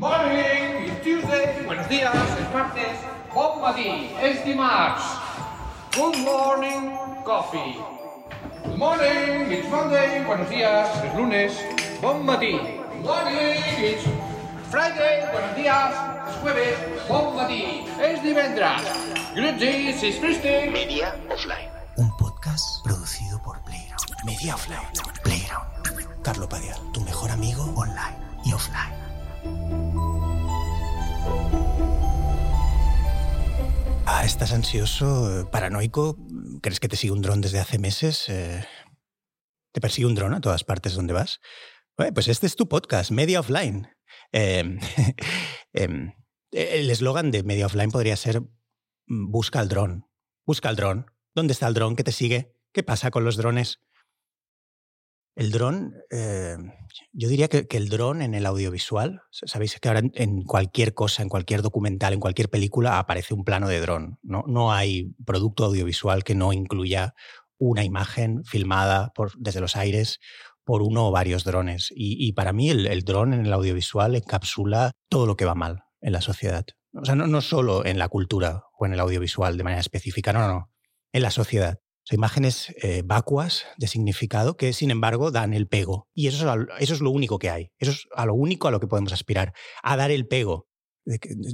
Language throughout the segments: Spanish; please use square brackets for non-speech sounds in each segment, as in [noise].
Morning, it's Tuesday. Buenos días, es martes. Bon matí, és dimarts. Good morning, coffee. Good morning, it's Monday. Buenos días, es lunes. Bon matí. Good morning, it's Friday. Buenos días, es jueves. Bon matí, és divendres. Good days, it's Thursday. Media Offline. Un podcast producido por Playground. Media Offline. Playground. Carlo Padial, tu mejor amigo online y offline. Ah, ¿estás ansioso, eh, paranoico? ¿Crees que te sigue un dron desde hace meses? Eh, ¿Te persigue un dron a todas partes donde vas? Pues este es tu podcast, Media Offline. Eh, [laughs] em, el eslogan de Media Offline podría ser busca el dron. Busca el dron. ¿Dónde está el dron que te sigue? ¿Qué pasa con los drones? El dron, eh, yo diría que, el dron en el audiovisual, sabéis que ahora en, cualquier cosa, en cualquier documental, en cualquier película aparece un plano de dron. ¿no? no hay producto audiovisual que no incluya una imagen filmada desde los aires por uno o varios drones. Y, para mí el, el dron en el audiovisual encapsula todo lo que va mal en la sociedad. O sea, no, no solo en la cultura o en el audiovisual de manera específica, no, no, no, en la sociedad. Son imágenes eh, vacuas de significado que, sin embargo, dan el pego. Y eso es, eso es, lo único que hay. Eso es a lo único a lo que podemos aspirar, a dar el pego.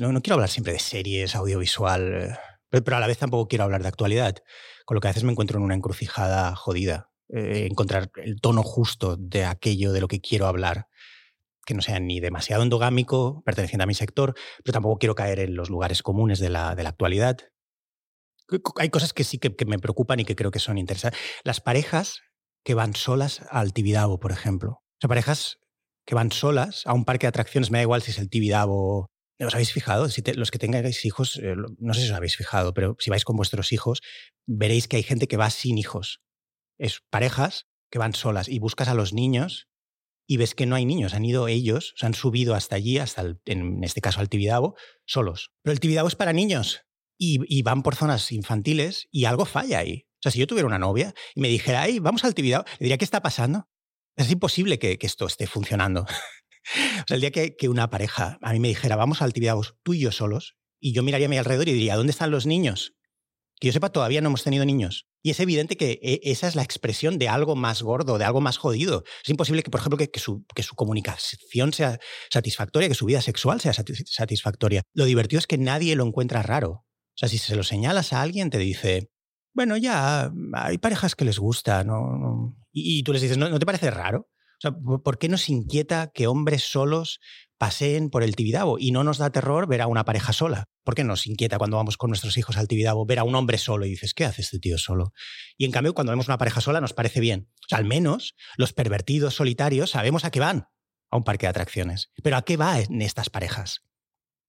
No, no quiero hablar siempre de series, audiovisual, eh, pero, pero, a la vez tampoco quiero hablar de actualidad, con lo que a veces me encuentro en una encrucijada jodida. Eh, encontrar el tono justo de aquello de lo que quiero hablar que no sea ni demasiado endogámico, perteneciente a mi sector, pero tampoco quiero caer en los lugares comunes de la, de la actualidad hay cosas que sí que, me preocupan y que creo que son interesantes. Las parejas que van solas al Tibidabo, por ejemplo. O sea, parejas que van solas a un parque de atracciones, me da igual si es el Tibidabo. ¿Os habéis fijado? Si te, los que tengáis hijos, eh, no sé si os habéis fijado, pero si vais con vuestros hijos, veréis que hay gente que va sin hijos. Es parejas que van solas y buscas a los niños y ves que no hay niños, han ido ellos, se han subido hasta allí, hasta en este caso al Tibidabo, solos. Pero el Tibidabo es para niños y, van por zonas infantiles y algo falla ahí. O sea, si yo tuviera una novia y me dijera, ay, vamos al Tibidabo, le diría, ¿qué está pasando? Es imposible que, que esto esté funcionando. [laughs] o sea, el día que, que, una pareja a mí me dijera, vamos al Tibidabo tú y yo solos, y yo miraría a mi alrededor y diría, ¿dónde están los niños? Que yo sepa, todavía no hemos tenido niños. Y es evidente que e, esa es la expresión de algo más gordo, de algo más jodido. Es imposible que, por ejemplo, que, que, su, que su comunicación sea satisfactoria, que su vida sexual sea satisfactoria. Lo divertido es que nadie lo encuentra raro. O sea, si se lo señalas a alguien, te dice, bueno, ya, hay parejas que les gusta, ¿no? Y, tú les dices, ¿no, ¿no te parece raro? O sea, ¿por qué nos inquieta que hombres solos paseen por el Tibidabo y no nos da terror ver a una pareja sola? ¿Por qué nos inquieta cuando vamos con nuestros hijos al Tibidabo ver a un hombre solo y dices, ¿qué hace este tío solo? Y en cambio, cuando vemos una pareja sola nos parece bien. O sea, al menos los pervertidos solitarios sabemos a qué van a un parque de atracciones. Pero ¿a qué van estas parejas?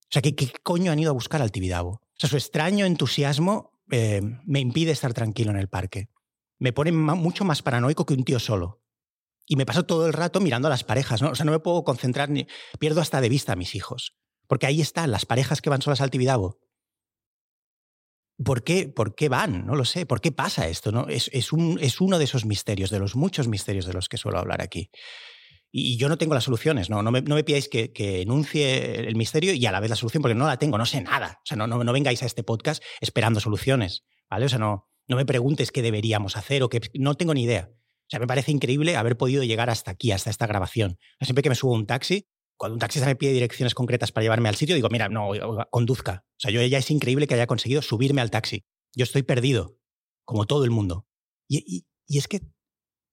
O sea, ¿qué, ¿qué, coño han ido a buscar al Tibidabo? O sea, su extraño entusiasmo eh, me impide estar tranquilo en el parque. Me pone mucho más paranoico que un tío solo. Y me paso todo el rato mirando a las parejas, ¿no? O sea, no me puedo concentrar ni. Pierdo hasta de vista a mis hijos. Porque ahí están las parejas que van solas al Tibidabo. ¿Por qué, ¿Por qué van? No lo sé. ¿Por qué pasa esto? ¿no? Es, es, un, es uno de esos misterios, de los muchos misterios de los que suelo hablar aquí. Y yo no tengo las soluciones, no, no, me, no me pidáis que, que, enuncie el misterio y a la vez la solución, porque no la tengo, no sé nada. O sea, no, no, vengáis a este podcast esperando soluciones, ¿vale? O sea, no, no me preguntes qué deberíamos hacer o qué. No tengo ni idea. O sea, me parece increíble haber podido llegar hasta aquí, hasta esta grabación. Siempre que me subo un taxi, cuando un taxista me pide direcciones concretas para llevarme al sitio, digo, mira, no, conduzca. O sea, yo ya es increíble que haya conseguido subirme al taxi. Yo estoy perdido, como todo el mundo. Y, y es que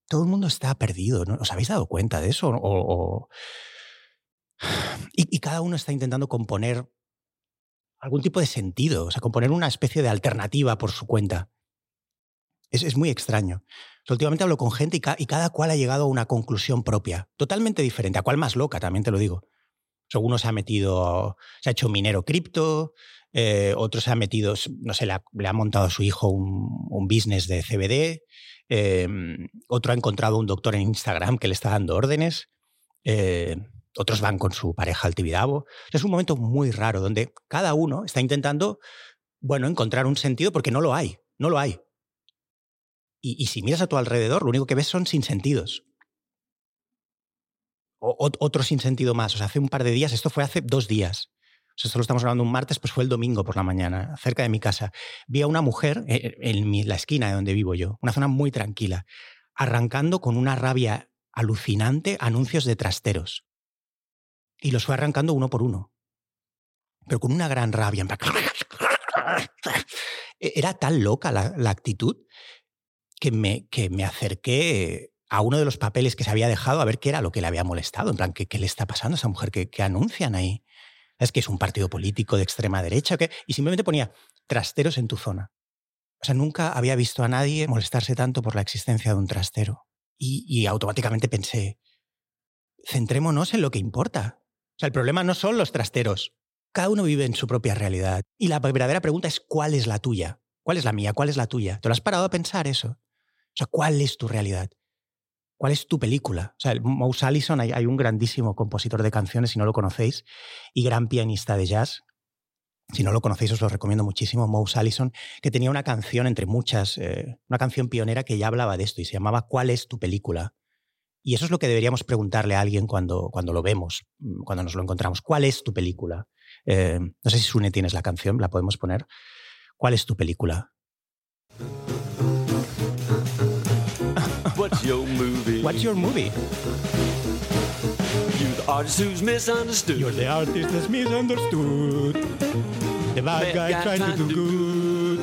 todo el mundo está perdido. ¿no? ¿Os habéis dado cuenta de eso? [sighs] Y, cada uno está intentando componer algún tipo de sentido, o sea, componer una especie de alternativa por su cuenta. Es, muy extraño. Últimamente hablo con gente y, y, cada cual ha llegado a una conclusión propia, totalmente diferente, a cual más loca, también te lo digo. O uno se ha metido, se ha hecho minero cripto, eh, otro se ha metido, no sé, le ha, le ha montado a su hijo un, un business de CBD, eh, otro ha encontrado un doctor en Instagram que le está dando órdenes. Eh, otros van con su pareja al Tibidabo. Es un momento muy raro donde cada uno está intentando, bueno, encontrar un sentido porque no lo hay, no lo hay. Y, si miras a tu alrededor, lo único que ves son sinsentidos. otro sin sentido más. O sea, hace un par de días, esto fue hace dos días. Sea, esto lo estamos hablando un martes, pues fue el domingo por la mañana, cerca de mi casa. Vi a una mujer eh, en la esquina de donde vivo yo, una zona muy tranquila, arrancando con una rabia alucinante anuncios de trasteros. Y los fue arrancando uno por uno. Pero con una gran rabia. Era tan loca la, actitud que me, que me acerqué a uno de los papeles que se había dejado a ver qué era lo que le había molestado. En plan, ¿qué, le está pasando a esa mujer? ¿Qué, anuncian ahí? ¿Es que es un partido político de extrema derecha? ¿qué? Y simplemente ponía trasteros en tu zona. O sea, nunca había visto a nadie molestarse tanto por la existencia de un trastero. Y, y automáticamente pensé, centrémonos en lo que importa. O sea, el problema no son los trasteros. Cada uno vive en su propia realidad. Y la verdadera pregunta es, ¿cuál es la tuya? ¿Cuál es la mía? ¿Cuál es la tuya? ¿Te lo has parado a pensar eso? O sea, ¿cuál es tu realidad? ¿Cuál es tu película? O sea, Mouse Allison, hay, un grandísimo compositor de canciones, si no lo conocéis, y gran pianista de jazz. Si no lo conocéis, os lo recomiendo muchísimo, Mouse Allison, que tenía una canción entre muchas, eh, una canción pionera que ya hablaba de esto y se llamaba ¿Cuál es tu película? Y eso es lo que deberíamos preguntarle a alguien cuando, cuando lo vemos, mm, cuando nos lo encontramos. ¿Cuál es tu película? Eh, no sé si Sune tienes la canción, la podemos poner. ¿Cuál es tu película? Your movie? What's your movie? You're the artist who's misunderstood. You're the artist that's misunderstood. The bad, guy, trying, to do good.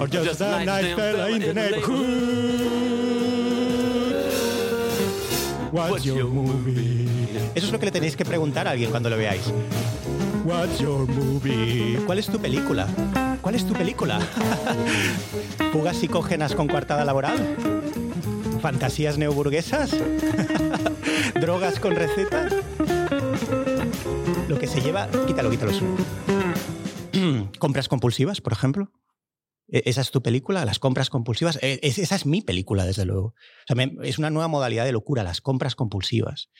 Or just, just a nice fella in the neighborhood. What's, your movie? Eso es lo que le tenéis que preguntar a alguien cuando lo veáis. What's your movie? ¿Cuál es tu película? ¿Cuál es tu película? [laughs] ¿Fugas psicógenas con coartada laboral? ¿Fantasías neoburguesas? [laughs] ¿Drogas con receta? Lo que se lleva... Quítalo, quítalo. [clears throat] ¿Compras compulsivas, por ejemplo? ¿E-, ¿Esa es tu película? ¿Las compras compulsivas? E-, esa es mi película, desde luego. es una nueva modalidad de locura, las compras compulsivas.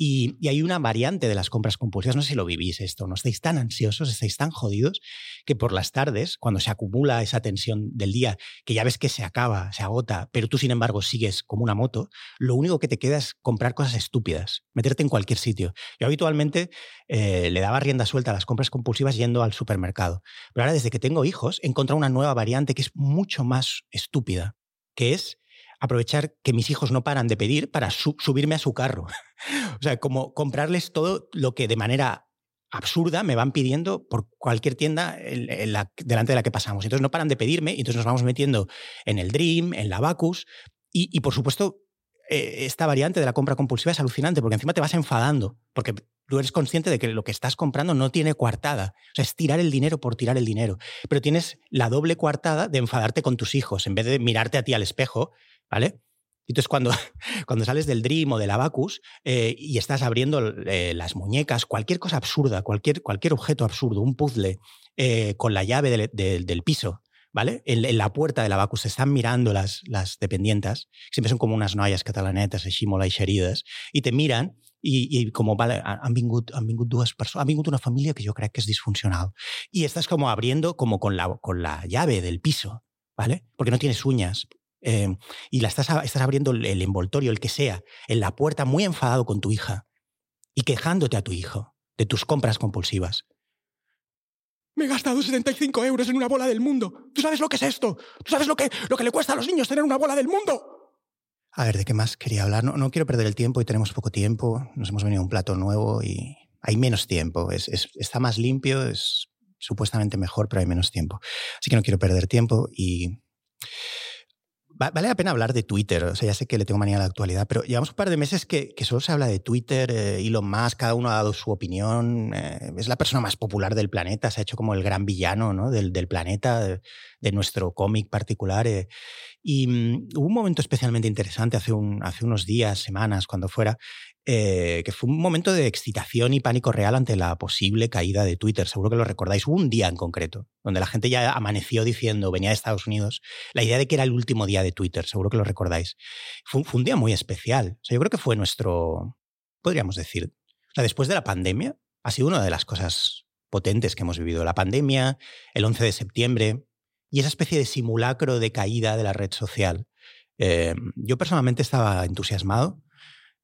Y, hay una variante de las compras compulsivas, no sé si lo vivís esto, no estáis tan ansiosos, estáis tan jodidos, que por las tardes, cuando se acumula esa tensión del día, que ya ves que se acaba, se agota, pero tú sin embargo sigues como una moto, lo único que te queda es comprar cosas estúpidas, meterte en cualquier sitio. Yo habitualmente eh, le daba rienda suelta a las compras compulsivas yendo al supermercado, pero ahora desde que tengo hijos he encontrado una nueva variante que es mucho más estúpida, que es aprovechar que mis hijos no paran de pedir para subirme a su carro. [laughs] o sea, como comprarles todo lo que de manera absurda me van pidiendo por cualquier tienda delante de la que pasamos. Entonces no paran de pedirme y entonces nos vamos metiendo en el Dream, en la Bacus y, por supuesto eh, esta variante de la compra compulsiva es alucinante porque encima te vas enfadando porque tú eres consciente de que lo que estás comprando no tiene coartada. O sea, es tirar el dinero por tirar el dinero. Pero tienes la doble coartada de enfadarte con tus hijos en vez de mirarte a ti al espejo ¿vale? Entonces, cuando, [laughs] cuando sales del Dream o del Abacus eh, y estás abriendo eh, las muñecas, cualquier cosa absurda, cualquier, cualquier objeto absurdo, un puzzle eh, con la llave del, piso, ¿vale? En, la puerta del Abacus se están mirando las, las dependientas, siempre son como unas noias catalanetas, així molt eixerides, y te miran y, como, vale, han vingut, han vingut dues personas, han vingut una familia que yo creo que es disfuncional. Y estás como abriendo como con la, con la llave del piso, ¿vale? Porque no tienes uñas, Em, y la estás, estás abriendo el envoltorio, el que sea, en la puerta muy enfadado con tu hija y quejándote a tu hijo de tus compras compulsivas. Me he gastado 75 euros en una bola del mundo. ¿Tú sabes lo que es esto? ¿Tú sabes lo que, lo que le cuesta a los niños tener una bola del mundo? A ver, ¿de qué más quería hablar? No, no quiero perder el tiempo y tenemos poco tiempo. Nos hemos venido a un plato nuevo y hay menos tiempo. Es, está más limpio, es supuestamente mejor, pero hay menos tiempo. Así que no quiero perder tiempo y Vale la pena hablar de Twitter, o sea, ya sé que le tengo manía a la actualidad, pero llevamos un par de meses que, solo se habla de Twitter, eh, Elon Musk, cada uno ha dado su opinión, eh, es la persona más popular del planeta, se ha hecho como el gran villano ¿no? del, del planeta, de, nuestro cómic particular. Eh, y mm, hubo un momento especialmente interesante hace, un, hace unos días, semanas, cuando fuera, eh, que fue un momento de excitación y pánico real ante la posible caída de Twitter. Seguro que lo recordáis. Hubo un día en concreto donde la gente ya amaneció diciendo, venía de Estados Unidos, la idea de que era el último día de Twitter. Seguro que lo recordáis. Fue, un día muy especial. O sea, yo creo que fue nuestro, podríamos decir, después de la pandemia, ha sido una de las cosas potentes que hemos vivido. La pandemia, el 11 de septiembre y esa especie de simulacro de caída de la red social. Eh, yo personalmente estaba entusiasmado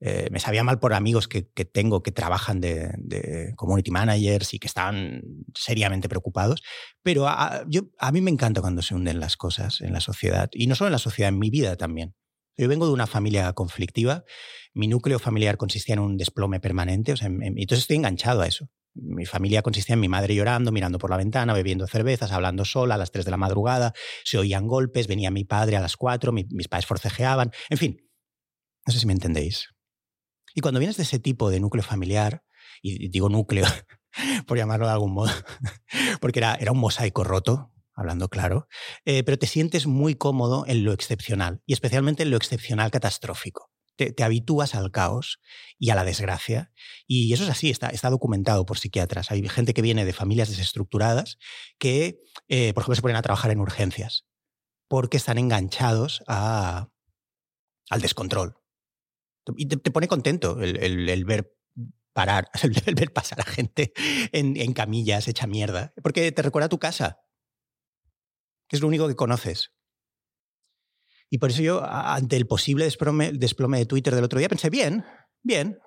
Eh, me sabía mal por amigos que, tengo que trabajan de, community managers y que están seriamente preocupados, pero a, yo, a mí me encanta cuando se hunden las cosas en la sociedad, y no solo en la sociedad, en mi vida también. Yo vengo de una familia conflictiva, mi núcleo familiar consistía en un desplome permanente, o sea, entonces estoy enganchado a eso. Mi familia consistía en mi madre llorando, mirando por la ventana, bebiendo cervezas, hablando sola a las 3 de la madrugada, se oían golpes, venía mi padre a las 4, mis padres forcejeaban, en fin, no sé si me entendéis. Y cuando vienes de ese tipo de núcleo familiar, y digo núcleo [laughs] por llamarlo de algún modo, [laughs] porque era, era un mosaico roto, hablando claro, eh, pero te sientes muy cómodo en lo excepcional, y especialmente en lo excepcional catastrófico. Te, habitúas al caos y a la desgracia. Y eso es así, está, está, documentado por psiquiatras. Hay gente que viene de familias desestructuradas que, eh, por ejemplo, se ponen a trabajar en urgencias porque están enganchados a, al descontrol. Y te, pone contento el, ver parar, [laughs] el, ver pasar a gente en, en camillas hecha mierda, porque te recuerda a tu casa, que es lo único que conoces. Y por eso yo, ante el posible desplome, desplome, de Twitter del otro día, pensé, bien, bien.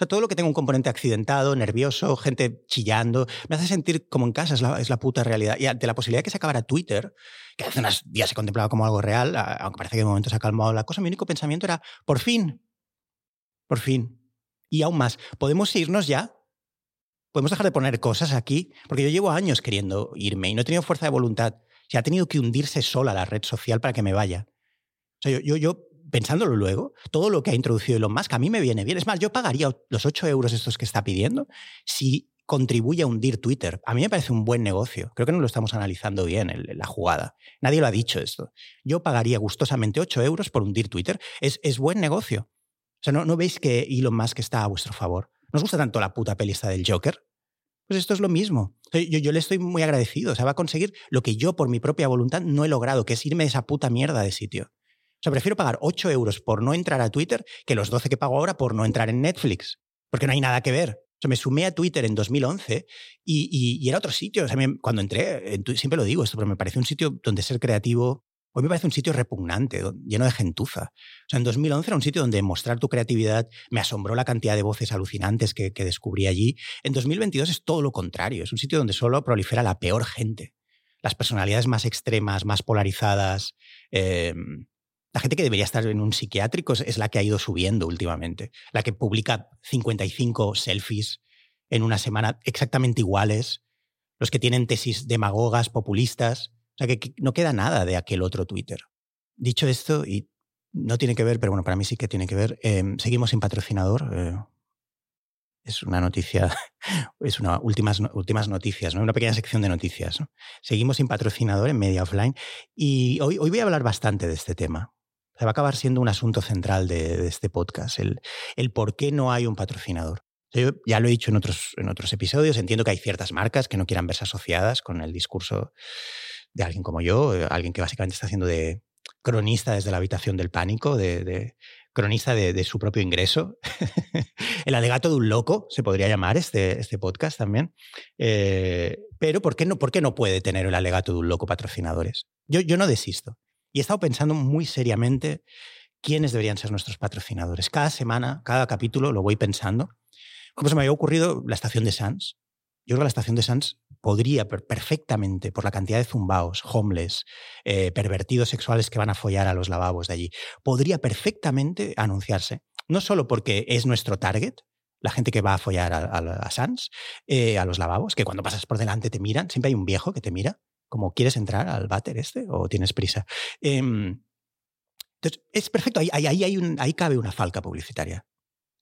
Sea, todo lo que tenga un componente accidentado, nervioso, gente chillando, me hace sentir como en casa, es la, puta realidad. Y ante la posibilidad de que se acabara Twitter, que hace unos días se contemplaba como algo real, aunque parece que de momento se ha calmado la cosa, mi único pensamiento era, por fin, por fin. Y aún más, ¿podemos irnos ya? ¿Podemos dejar de poner cosas aquí? Porque yo llevo años queriendo irme y no he tenido fuerza de voluntad se ha tenido que hundirse sola la red social para que me vaya. O sea, yo, yo, pensándolo luego, todo lo que ha introducido Elon Musk a mí me viene bien. Es más, yo pagaría los 8 euros estos que está pidiendo si contribuye a hundir Twitter. A mí me parece un buen negocio. Creo que no lo estamos analizando bien en la jugada. Nadie lo ha dicho esto. Yo pagaría gustosamente 8 euros por hundir Twitter. Es, es buen negocio. O sea, ¿no, ¿no veis que Elon Musk está a vuestro favor? ¿Nos gusta tanto la puta pelista del Joker? Pues esto es lo mismo. Yo, le estoy muy agradecido. O sea, va a conseguir lo que yo por mi propia voluntad no he logrado, que es irme de esa puta mierda de sitio. O sea, prefiero pagar 8 euros por no entrar a Twitter que los 12 que pago ahora por no entrar en Netflix. Porque no hay nada que ver. O sea, me sumé a Twitter en 2011 y, era otro sitio. O sea, cuando entré, siempre lo digo esto, pero me parece un sitio donde ser creativo Hoy me parece un sitio repugnante, lleno de gentuza. O sea, en 2011 era un sitio donde mostrar tu creatividad me asombró la cantidad de voces alucinantes que, descubrí allí. En 2022 es todo lo contrario, es un sitio donde solo prolifera la peor gente. Las personalidades más extremas, más polarizadas. Em, la gente que debería estar en un psiquiátrico es la que ha ido subiendo últimamente. La que publica 55 selfies en una semana exactamente iguales. Los que tienen tesis demagogas, populistas sea, que, no queda nada de aquel otro Twitter. Dicho esto, y no tiene que ver, pero bueno, para mí sí que tiene que ver, em, seguimos sin patrocinador. Eh, es una noticia, [laughs] es una últimas, últimas noticias, ¿no? una pequeña sección de noticias. Seguimos sin patrocinador en Media Offline y hoy, hoy voy a hablar bastante de este tema. Se va a acabar siendo un asunto central de, este podcast, el, el por qué no hay un patrocinador. Yo ya lo he dicho en otros, en otros episodios, entiendo que hay ciertas marcas que no quieran verse asociadas con el discurso de alguien como yo, eh, alguien que básicamente está haciendo de cronista desde la habitación del pánico, de, cronista de, su propio ingreso. [laughs] el alegato de un loco, se podría llamar este, este podcast también. Eh, pero ¿por qué, no, ¿por qué no puede tener el alegato de un loco patrocinadores? Yo, yo no desisto. Y he estado pensando muy seriamente quiénes deberían ser nuestros patrocinadores. Cada semana, cada capítulo lo voy pensando. Como se me había ocurrido la estación de Sans, yo creo que la estación de Sans podría perfectamente, por la cantidad de zumbaos, homeless, eh, pervertidos sexuales que van a follar a los lavabos de allí, podría perfectamente anunciarse. No solo porque es nuestro target, la gente que va a follar a, Sans, eh, a los lavabos, que cuando pasas por delante te miran, siempre hay un viejo que te mira, como quieres entrar al váter este o tienes prisa. Em, entonces, es perfecto, ahí, ahí, ahí cabe una falca publicitaria.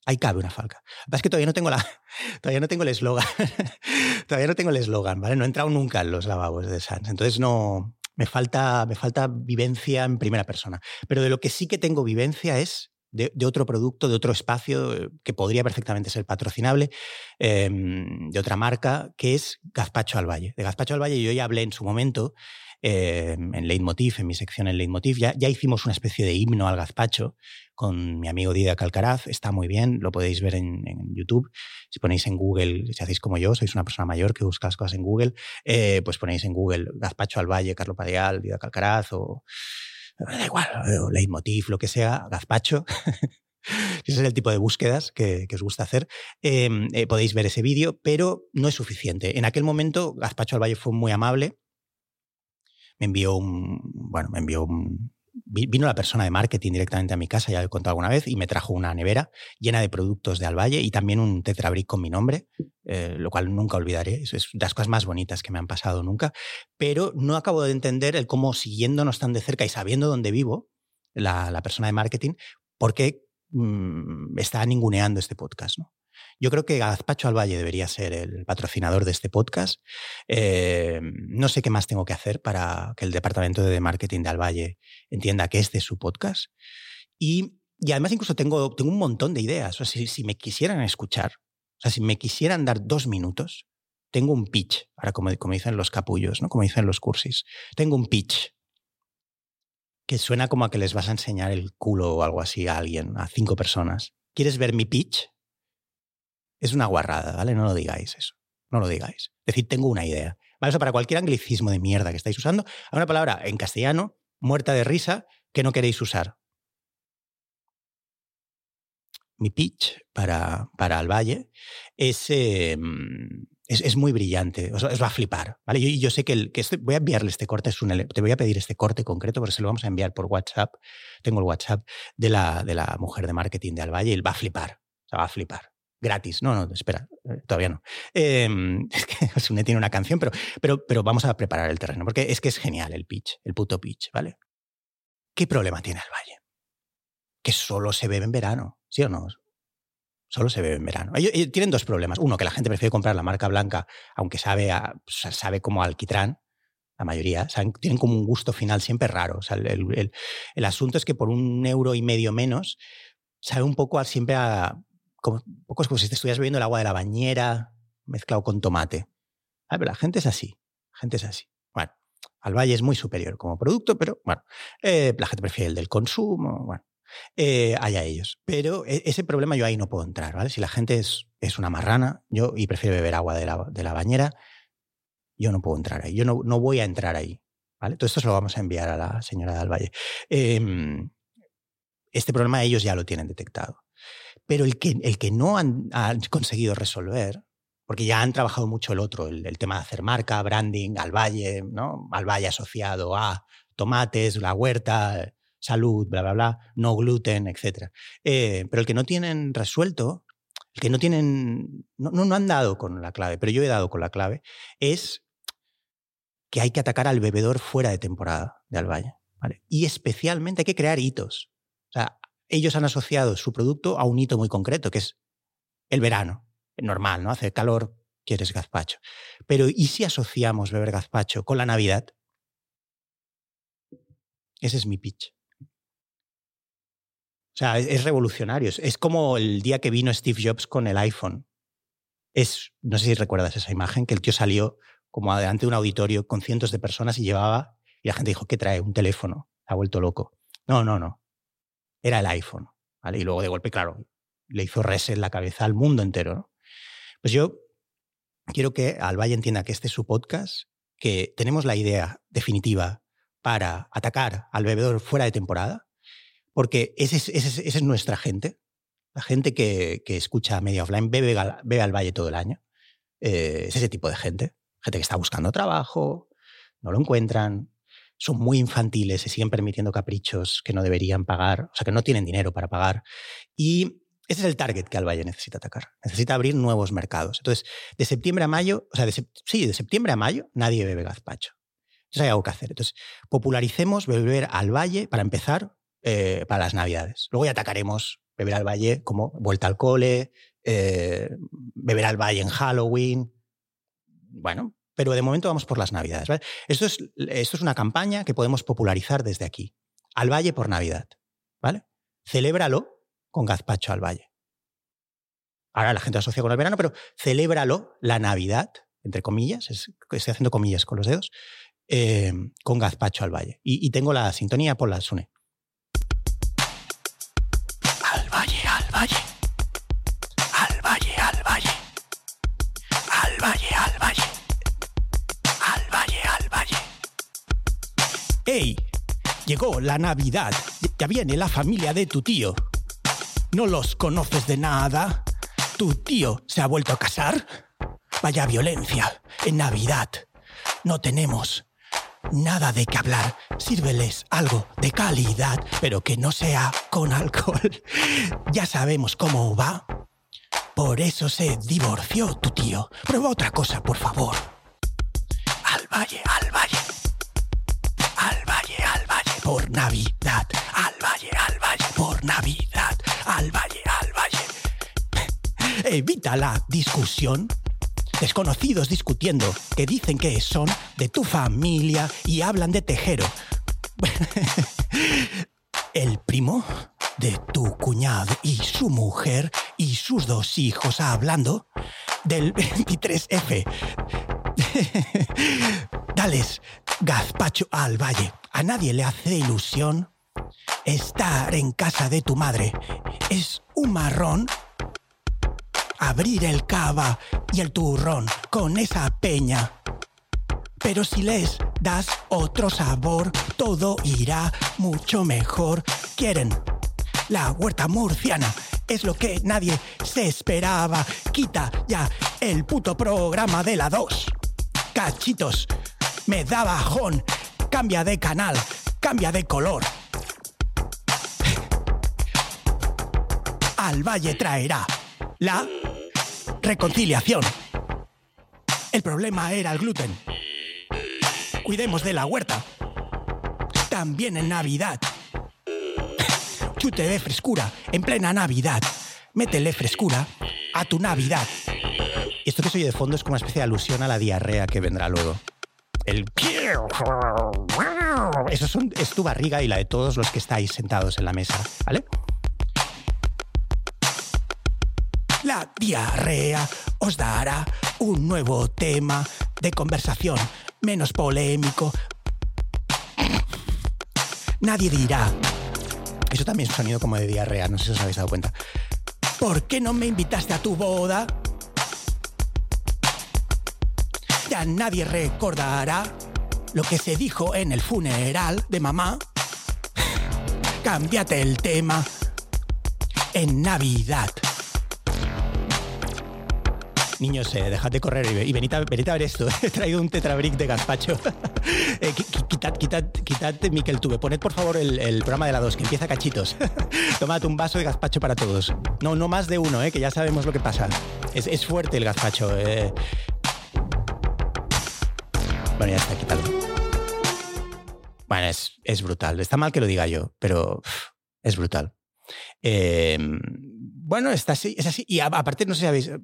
Ahí cabe una falca. Es que todavía no tengo la, [laughs] todavía no tengo el eslogan. [laughs] todavía no tengo el eslogan, ¿vale? No he entrado nunca en los lavabos de Sans. Entonces no. Me falta, me falta vivencia en primera persona. Pero de lo que sí que tengo vivencia es de, otro producto, de otro espacio eh, que podría perfectamente ser patrocinable, em, de otra marca, que es Gazpacho al Valle. De Gazpacho al Valle yo ya hablé en su momento eh, en Leitmotiv, en mi sección en Leitmotiv. Ya, ya hicimos una especie de himno al gazpacho con mi amigo Dida Calcaraz. Está muy bien, lo podéis ver en, YouTube. Si ponéis en Google, si hacéis como yo, sois una persona mayor que busca las cosas en Google, eh, pues ponéis en Google Gazpacho al Valle, Carlo Padeal, Dida Calcaraz o da igual, o Leitmotiv, lo que sea, Gazpacho. [laughs] ese es el tipo de búsquedas que, os gusta hacer, em, eh, podéis ver ese vídeo, pero no es suficiente. En aquel momento, Gazpacho al Valle fue muy amable. Me envió un. Bueno, me envió un, vino la persona de marketing directamente a mi casa, ya lo he contado alguna vez, y me trajo una nevera llena de productos de Alvalle y también un tetrabric con mi nombre, eh, lo cual nunca olvidaré. Es, de las cosas más bonitas que me han pasado nunca. Pero no acabo de entender el cómo siguiéndonos tan de cerca y sabiendo dónde vivo, la, persona de marketing, por qué mm, está ninguneando este podcast. ¿no? Yo creo que Gazpacho al Valle debería ser el patrocinador de este podcast. Eh, no sé qué más tengo que hacer para que el departamento de marketing de Valle entienda que este es su podcast. Y, además incluso tengo, tengo un montón de ideas. O sea, si, me quisieran escuchar, o sea, si me quisieran dar dos minutos, tengo un pitch, ahora como, como dicen los capullos, ¿no? como dicen los cursis. Tengo un pitch que suena como a que les vas a enseñar el culo o algo así a alguien, a cinco personas. ¿Quieres ver mi pitch? Es una guarrada, ¿vale? No lo digáis eso. No lo digáis. Es decir, tengo una idea. ¿Vale? para cualquier anglicismo de mierda que estáis usando, hay una palabra en castellano, muerta de risa, que no queréis usar. Mi pitch para, para valle es, em, es, muy brillante, os, va a flipar. ¿vale? Yo, yo sé que, el, que este, voy a enviarle este corte, es un, te voy a pedir este corte concreto, porque se lo vamos a enviar por WhatsApp. Tengo el WhatsApp de la, de la mujer de marketing de Alvalle y él va a flipar. O va a flipar gratis. No, no, espera, eh, todavía no. Em, [laughs] es que Osune tiene una canción, pero, pero, pero vamos a preparar el terreno, porque es que es genial el pitch, el puto pitch, ¿vale? ¿Qué problema tiene el Valle? Que solo se bebe en verano, ¿sí o no? Solo se bebe en verano. Tienen dos problemas. Uno, que la gente prefiere comprar la marca blanca, aunque sabe, a, sabe como alquitrán, la mayoría, tienen como un gusto final siempre raro. O sea, el, el, asunto es que por un euro y medio menos, sabe un poco siempre a, como, poco es como si estuvieras bebiendo el agua de la bañera mezclado con tomate. Ah, pero la gente es así. Gente es así. Bueno, al valle es muy superior como producto, pero bueno, eh, la gente prefiere el del consumo. Bueno, eh, allá ellos. Pero e, ese problema yo ahí no puedo entrar, ¿vale? Si la gente es, es una marrana yo y prefiere beber agua de la, de la, bañera, yo no puedo entrar ahí. Yo no, no, voy a entrar ahí. ¿vale? Todo esto se lo vamos a enviar a la señora del Valle. Em, este problema ellos ya lo tienen detectado. Pero el que, el que no han, conseguido resolver, porque ya han trabajado mucho el otro, el, tema de hacer marca, branding, al valle, ¿no? Al valle asociado a tomates, la huerta, salud, bla, bla, bla, no gluten, etc. Eh, pero el que no tienen resuelto, el que no tienen, no, no, han dado con la clave, pero yo he dado con la clave, es que hay que atacar al bebedor fuera de temporada de Alvalle. ¿vale? Y especialmente hay que crear hitos. O sea, ellos han asociado su producto a un hito muy concreto, que es el verano. Normal, ¿no? Hace calor, quieres gazpacho. Pero ¿y si asociamos beber gazpacho con la Navidad? Ese es mi pitch. O sea, es, revolucionario. Es como el día que vino Steve Jobs con el iPhone. Es, no sé si recuerdas esa imagen, que el tío salió como adelante de un auditorio con cientos de personas y llevaba, y la gente dijo, ¿qué trae? Un teléfono. Ha vuelto loco. No, no, no era el iPhone. Y luego de golpe, claro, le hizo reset la cabeza al mundo entero. Pues yo quiero que Alvalle entienda que este es su podcast, que tenemos la idea definitiva para atacar al bebedor fuera de temporada, porque esa es, es, nuestra gente. La gente que, que escucha Media Offline bebe, bebe al Valle todo el año. Eh, es ese tipo de gente. Gente que está buscando trabajo, no lo encuentran, son muy infantiles, se siguen permitiendo caprichos que no deberían pagar, o sea, que no tienen dinero para pagar. Y ese es el target que Alvalle necesita atacar. Necesita abrir nuevos mercados. Entonces, de septiembre a mayo, o sea, de, sí, de septiembre a mayo, nadie bebe gazpacho. Entonces hay algo que hacer. Entonces, popularicemos beber al valle para empezar eh, para las navidades. Luego ya atacaremos beber al valle como vuelta al cole, eh, beber al valle en Halloween. Bueno, pero de momento vamos por las Navidades. Esto, es, esto es una campaña que podemos popularizar desde aquí. Al Valle por Navidad. ¿Vale? Celébralo con gazpacho al Valle. Ahora la gente asocia con el verano, pero celébralo la Navidad, entre comillas, estoy haciendo comillas con los dedos, eh, con gazpacho al Valle. Y, tengo la sintonía por la Sune. Llegó la Navidad. Ya viene la familia de tu tío. ¿No los conoces de nada? ¿Tu tío se ha vuelto a casar? Vaya violencia. En Navidad no tenemos nada de qué hablar. Sírveles algo de calidad, pero que no sea con alcohol. [laughs] Ya sabemos cómo va. Por eso se divorció tu tío. Prueba otra cosa, por favor. Al valle, al por Navidad. Al valle, al valle, por Navidad. Al valle, al valle. [laughs] Evita la discusión Desconocidos discutiendo que dicen que son de tu familia y hablan de tejero. [laughs] El primo de tu cuñado y su mujer y sus dos hijos hablando del [laughs] 23F. Dales gazpacho al valle. A nadie le hace ilusión estar en casa de tu madre. Es un marrón abrir el cava y el turrón con esa peña. Pero si les das otro sabor, todo irá mucho mejor. Quieren la huerta murciana. Es lo que nadie se esperaba. Quita ya el puto programa de la 2. Cachitos, me da bajón. Cambia de canal, cambia de color. Al valle traerá la reconciliación. El problema era el gluten. Cuidemos de la huerta. También en Navidad. Chute de frescura en plena Navidad. Métele frescura a tu Navidad. Esto que soy de fondo es como una especie de alusión a la diarrea que vendrá luego. Eso son, es tu barriga y la de todos los que estáis sentados en la mesa, ¿vale? La diarrea os dará un nuevo tema de conversación menos polémico. Nadie dirá. Eso también es un sonido como de diarrea, no sé si os habéis dado cuenta. ¿Por qué no me invitaste a tu boda? Ya nadie recordará lo que se dijo en el funeral de mamá. Cámbiate el tema en Navidad. Niños, eh, dejad de correr y, venid, a, ver esto. [laughs] He traído un tetrabric de gazpacho. [laughs] eh, quitad, quitad, quitad, Miquel Tuve. Poned por favor el, programa de la 2, que empieza cachitos. [laughs] Tomad un vaso de gazpacho para todos. No, no más de uno, eh, que ya sabemos lo que pasa. Es, fuerte el gazpacho. Bueno, ya está, quitado. Bueno, es, brutal. Está mal que lo diga yo, pero es brutal. Eh, bueno, está así, es así. Y aparte, no sé si habéis. Eh,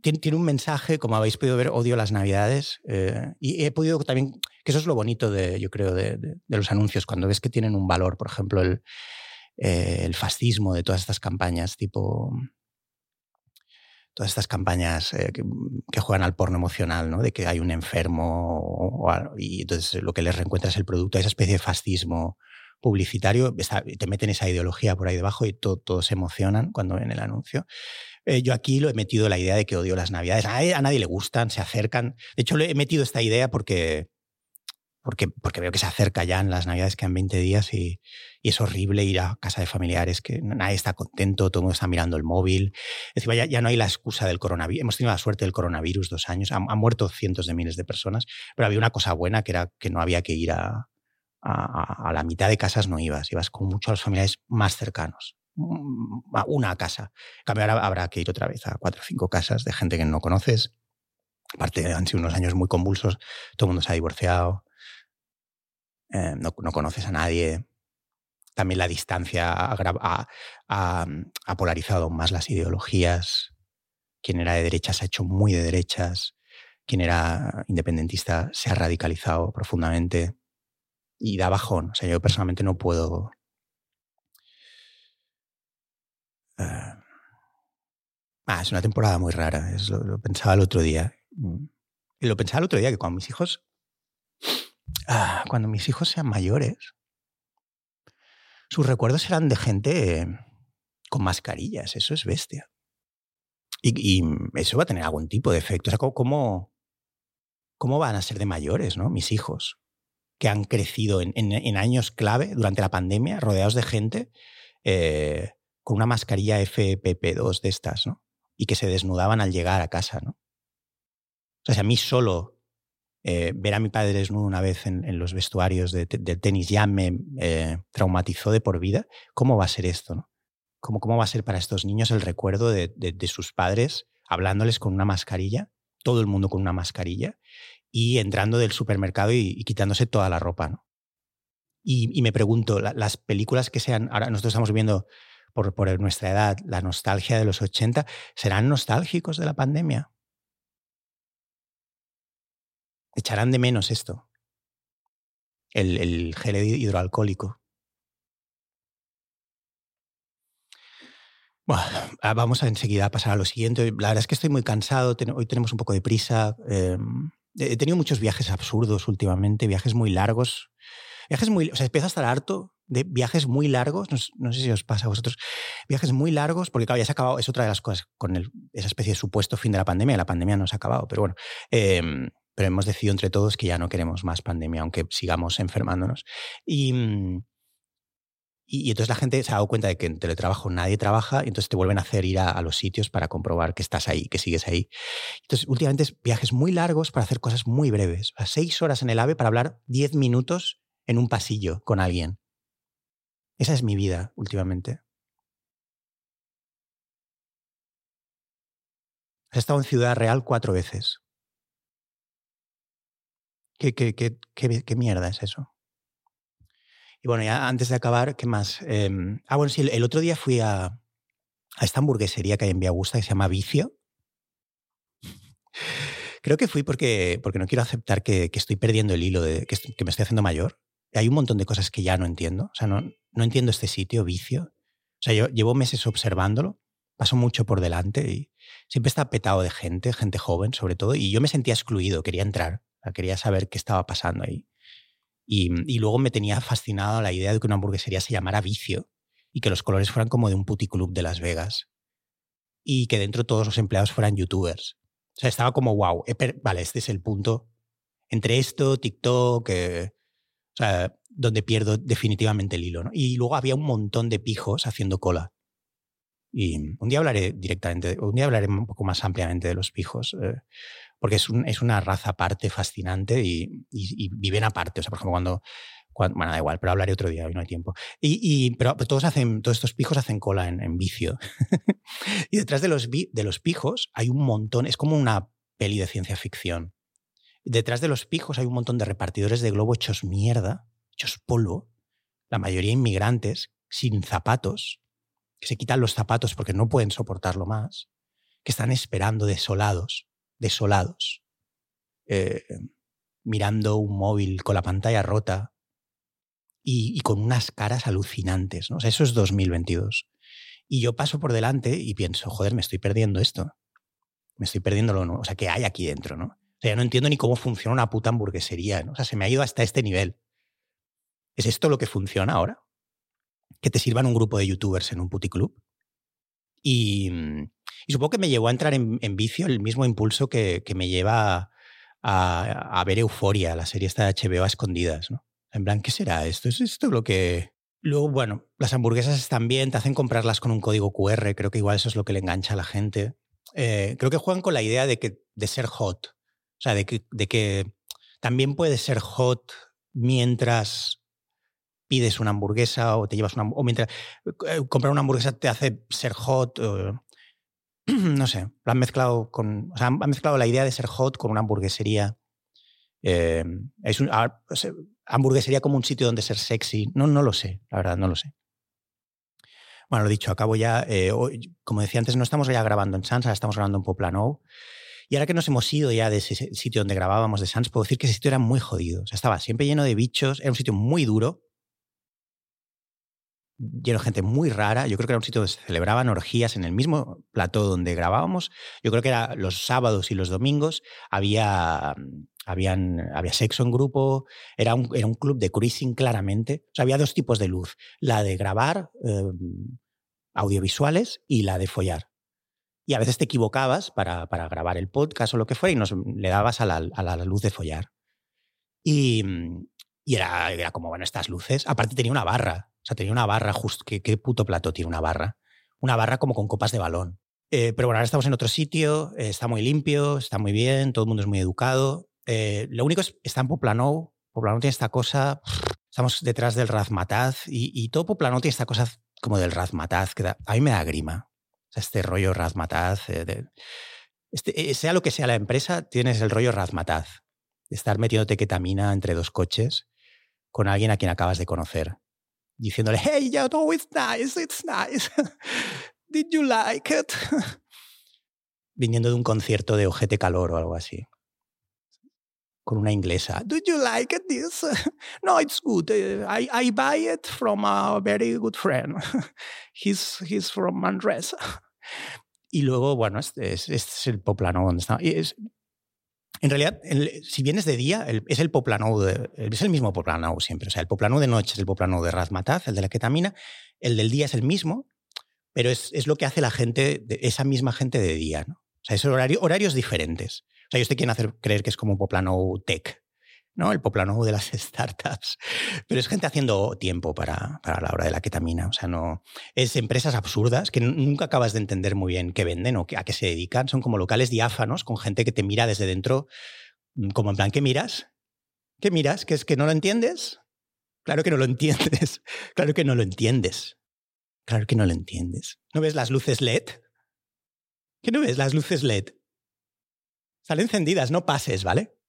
tiene, un mensaje, como habéis podido ver, odio las Navidades. Eh, y he podido también. Que eso es lo bonito, de, yo creo, de, los anuncios, cuando ves que tienen un valor, por ejemplo, el, eh, el fascismo de todas estas campañas, tipo. Todas estas campañas que, juegan al porno emocional, ¿no? De que hay un enfermo y entonces lo que les reencuentra es el producto, esa especie de fascismo publicitario, te meten esa ideología por ahí debajo y todos se emocionan cuando ven el anuncio. Eh, yo aquí lo he metido la idea de que odio las navidades. A, nadie le gustan, se acercan. De hecho, le he metido esta idea porque, porque, porque veo que se acerca ya en las navidades, que quedan 20 días y, es horrible ir a casa de familiares que nadie está contento, todo el mundo está mirando el móvil. Es decir, ya, ya no hay la excusa del coronavirus. Hemos tenido la suerte del coronavirus dos años, han, han muerto cientos de miles de personas, pero había una cosa buena que era que no había que ir a, a, la mitad de casas no ibas, ibas con muchos a los familiares más cercanos. Mm, a una casa. En cambio, ahora habrá que ir otra vez a cuatro o cinco casas de gente que no conoces. Aparte, han sido unos años muy convulsos, todo el mundo se ha divorciado, eh, no, conoces a nadie. También la distancia ha, ha, polarizado más las ideologías. Quien era de derechas se ha hecho muy de derechas. Quien era independentista se ha radicalizado profundamente y da bajón. O sea, yo personalmente no puedo. Eh, ah, es una temporada muy rara. Es lo, pensaba el otro día. Mm, y lo pensaba el otro día que cuando mis hijos. Ah, cuando mis hijos sean mayores, sus recuerdos serán de gente con mascarillas. Eso es bestia. Y, eso va a tener algún tipo de efecto. O sea, ¿cómo, cómo van a ser de mayores, ¿no? Mis hijos que han crecido en, años clave durante la pandemia, rodeados de gente, eh, con una mascarilla FPP2 de estas, ¿no? Y que se desnudaban al llegar a casa, ¿no? O sea, si a mí solo eh, ver a mi padre desnudo una vez en, los vestuarios de, tenis ya me eh, traumatizó de por vida, ¿cómo va a ser esto? ¿Cómo, ¿Cómo va a ser para estos niños el recuerdo de, sus padres hablándoles con una mascarilla, todo el mundo con una mascarilla, y entrando del supermercado y, quitándose toda la ropa? Y, me pregunto, las películas que sean, ahora nosotros estamos viendo por, por nuestra edad, la nostalgia de los 80, ¿serán nostálgicos de la pandemia? Echarán de menos esto, el, el gel hidroalcohólico. Bueno, ah, vamos a enseguida a pasar a lo siguiente. La verdad es que estoy muy cansado, hoy tenemos un poco de prisa. Em, he tenido muchos viajes absurdos últimamente, viajes muy largos. Viajes muy, o sea, empiezo a estar harto de viajes muy largos, no, sé si os pasa a vosotros, viajes muy largos, porque claro, ya se ha acabado, es otra de las cosas con esa especie de supuesto fin de la pandemia, la pandemia no se ha acabado, pero bueno, em, pero hemos decidido entre todos que ya no queremos más pandemia, aunque sigamos enfermándonos. Y, mm, y, entonces la gente se ha dado cuenta de que en teletrabajo nadie trabaja y entonces te vuelven a hacer ir a, los sitios para comprobar que estás ahí, que sigues ahí. Entonces, últimamente es viajes muy largos para hacer cosas muy breves. Seis horas en el AVE para hablar diez minutos en un pasillo con alguien. Esa es mi vida últimamente. He estado en Ciudad Real cuatro veces. ¿Qué, qué, qué, qué, mierda es eso? Y bueno, ya antes de acabar, ¿qué más? Em, ah, bueno, sí, el, otro día fui a, a, esta hamburguesería que hay en Vía Augusta que se llama Vicio. Creo que fui porque, porque no quiero aceptar que, que estoy perdiendo el hilo, de, que, que, me estoy haciendo mayor. Hay un montón de cosas que ya no entiendo. O sea, no, no entiendo este sitio, Vicio. O sea, yo llevo meses observándolo, paso mucho por delante y siempre está petado de gente, gente joven sobre todo, y yo me sentía excluido, quería entrar quería saber qué estaba pasando ahí. Y, luego me tenía fascinado la idea de que una hamburguesería se llamara Vicio y que los colores fueran como de un puticlub de Las Vegas. Y que dentro todos los empleados fueran youtubers. O sea, estaba como, wow, vale, este es el punto. Entre esto, TikTok, eh, donde pierdo definitivamente el hilo. Y luego había un montón de pijos haciendo cola. Y un día hablaré directamente, un día hablaré un poco más ampliamente de los pijos. Eh, porque es, es una raza aparte fascinante y, viven aparte. O sea, por ejemplo, cuando, bueno, da igual, pero hablaré otro día, hoy no hay tiempo. Y, pero, todos, hacen, todos estos pijos hacen cola en, vicio. [laughs] y detrás de los, de los pijos hay un montón, es como una peli de ciencia ficción. Detrás de los pijos hay un montón de repartidores de globo hechos mierda, hechos polvo, la mayoría inmigrantes, sin zapatos, que se quitan los zapatos porque no pueden soportarlo más, que están esperando desolados desolados, eh, mirando un móvil con la pantalla rota y, con unas caras alucinantes. ¿no? eso es 2022. Y yo paso por delante y pienso, joder, me estoy perdiendo esto. Me estoy perdiendo lo, ¿no? o sea, ¿qué hay aquí dentro? ¿no? O sea, no entiendo ni cómo funciona una puta hamburguesería. ¿no? O sea, se me ha ido hasta este nivel. ¿Es esto lo que funciona ahora? Que te sirvan un grupo de youtubers en un puticlub. Y, mm, y supongo que me llevó a entrar en, vicio el mismo impulso que, me lleva a, ver Euforia, la serie esta de HBO a escondidas, ¿no? En plan, ¿qué será esto? ¿Es esto lo que...? Luego, bueno, las hamburguesas están bien, te hacen comprarlas con un código QR, creo que igual eso es lo que le engancha a la gente. Eh, creo que juegan con la idea de, que, de ser hot, o sea, de que, de que también puedes ser hot mientras pides una hamburguesa o te llevas una o mientras eh, comprar una hamburguesa te hace ser hot [clears throat] no sé, lo han mezclado con. O sea, han mezclado la idea de ser hot con una hamburguesería. Eh, es un, hamburguesería como un sitio donde ser sexy. No, no lo sé, la verdad, no lo sé. Bueno, lo dicho, acabo ya. Eh, como decía antes, no estamos ya grabando en Sans, ahora estamos grabando en Poplano. Y ahora que nos hemos ido ya de ese sitio donde grabábamos de Sans, puedo decir que ese sitio era muy jodido. O sea, estaba siempre lleno de bichos, era un sitio muy duro lleno de gente muy rara. Yo creo que era un sitio donde se celebraban orgías en el mismo plató donde grabábamos. Yo creo que era los sábados y los domingos había, habían, había sexo en grupo. Era un, era un club de cruising claramente. O sea, había dos tipos de luz. La de grabar em, audiovisuales y la de follar. Y a veces te equivocabas para, para, grabar el podcast o lo que fuera y nos, le dabas a la, a la luz de follar. Y, y era, era como, bueno, estas luces. Aparte tenía una barra. O sea, tenía una barra, justo. ¿qué, ¿Qué puto plato tiene una barra? una barra como con copas de balón. Eh, pero bueno, ahora estamos en otro sitio, eh, está muy limpio, está muy bien, todo el mundo es muy educado. Eh, lo único es, está en Poplanou, Poplanou tiene esta cosa, estamos detrás del Razmataz y, y todo Poplanou tiene esta cosa como del Razmataz, que a mí me da grima. O sea, este rollo Razmataz, este, sea lo que sea la empresa, tienes el rollo Razmataz, de estar metiéndote ketamina entre dos coches con alguien a quien acabas de conocer, diciéndole, hey, yo, no, it's nice, it's nice. [laughs] Did you like it? [laughs] Viniendo de un concierto de Ojete Calor o algo así. Con una inglesa. Did you like it, this? [laughs] No, it's good. I, I buy it from a very good friend. he's, he's from Manresa. Y luego, bueno, este es, este es el. Y es, en realidad, el, si vienes de día, es el poplano, de, es el mismo poplano siempre. O sea, el poplano de noche es el poplano de Razmataz, el de la ketamina. El del día es el mismo, pero es, es, lo que hace la gente, esa misma gente de día. ¿no? O sea, es horario, horarios diferentes. O sea, yo estoy quieren hacer creer que es como un poplano tech, ¿no? El poplano de las [laughs] startups. Pero es gente haciendo tiempo para, para, la hora de la ketamina. O sea, no. Es empresas absurdas que nunca acabas de entender muy bien qué venden o a qué se dedican. Son como locales diáfanos con gente que te mira desde dentro, mm, como en plan, ¿qué miras? ¿Qué miras? ¿Que es que no lo entiendes? Claro que no lo [laughs] entiendes. Claro que no lo entiendes. Claro que no lo entiendes. ¿No ves las luces LED? ¿Qué no ves las luces LED? Están encendidas, no pases, ¿vale?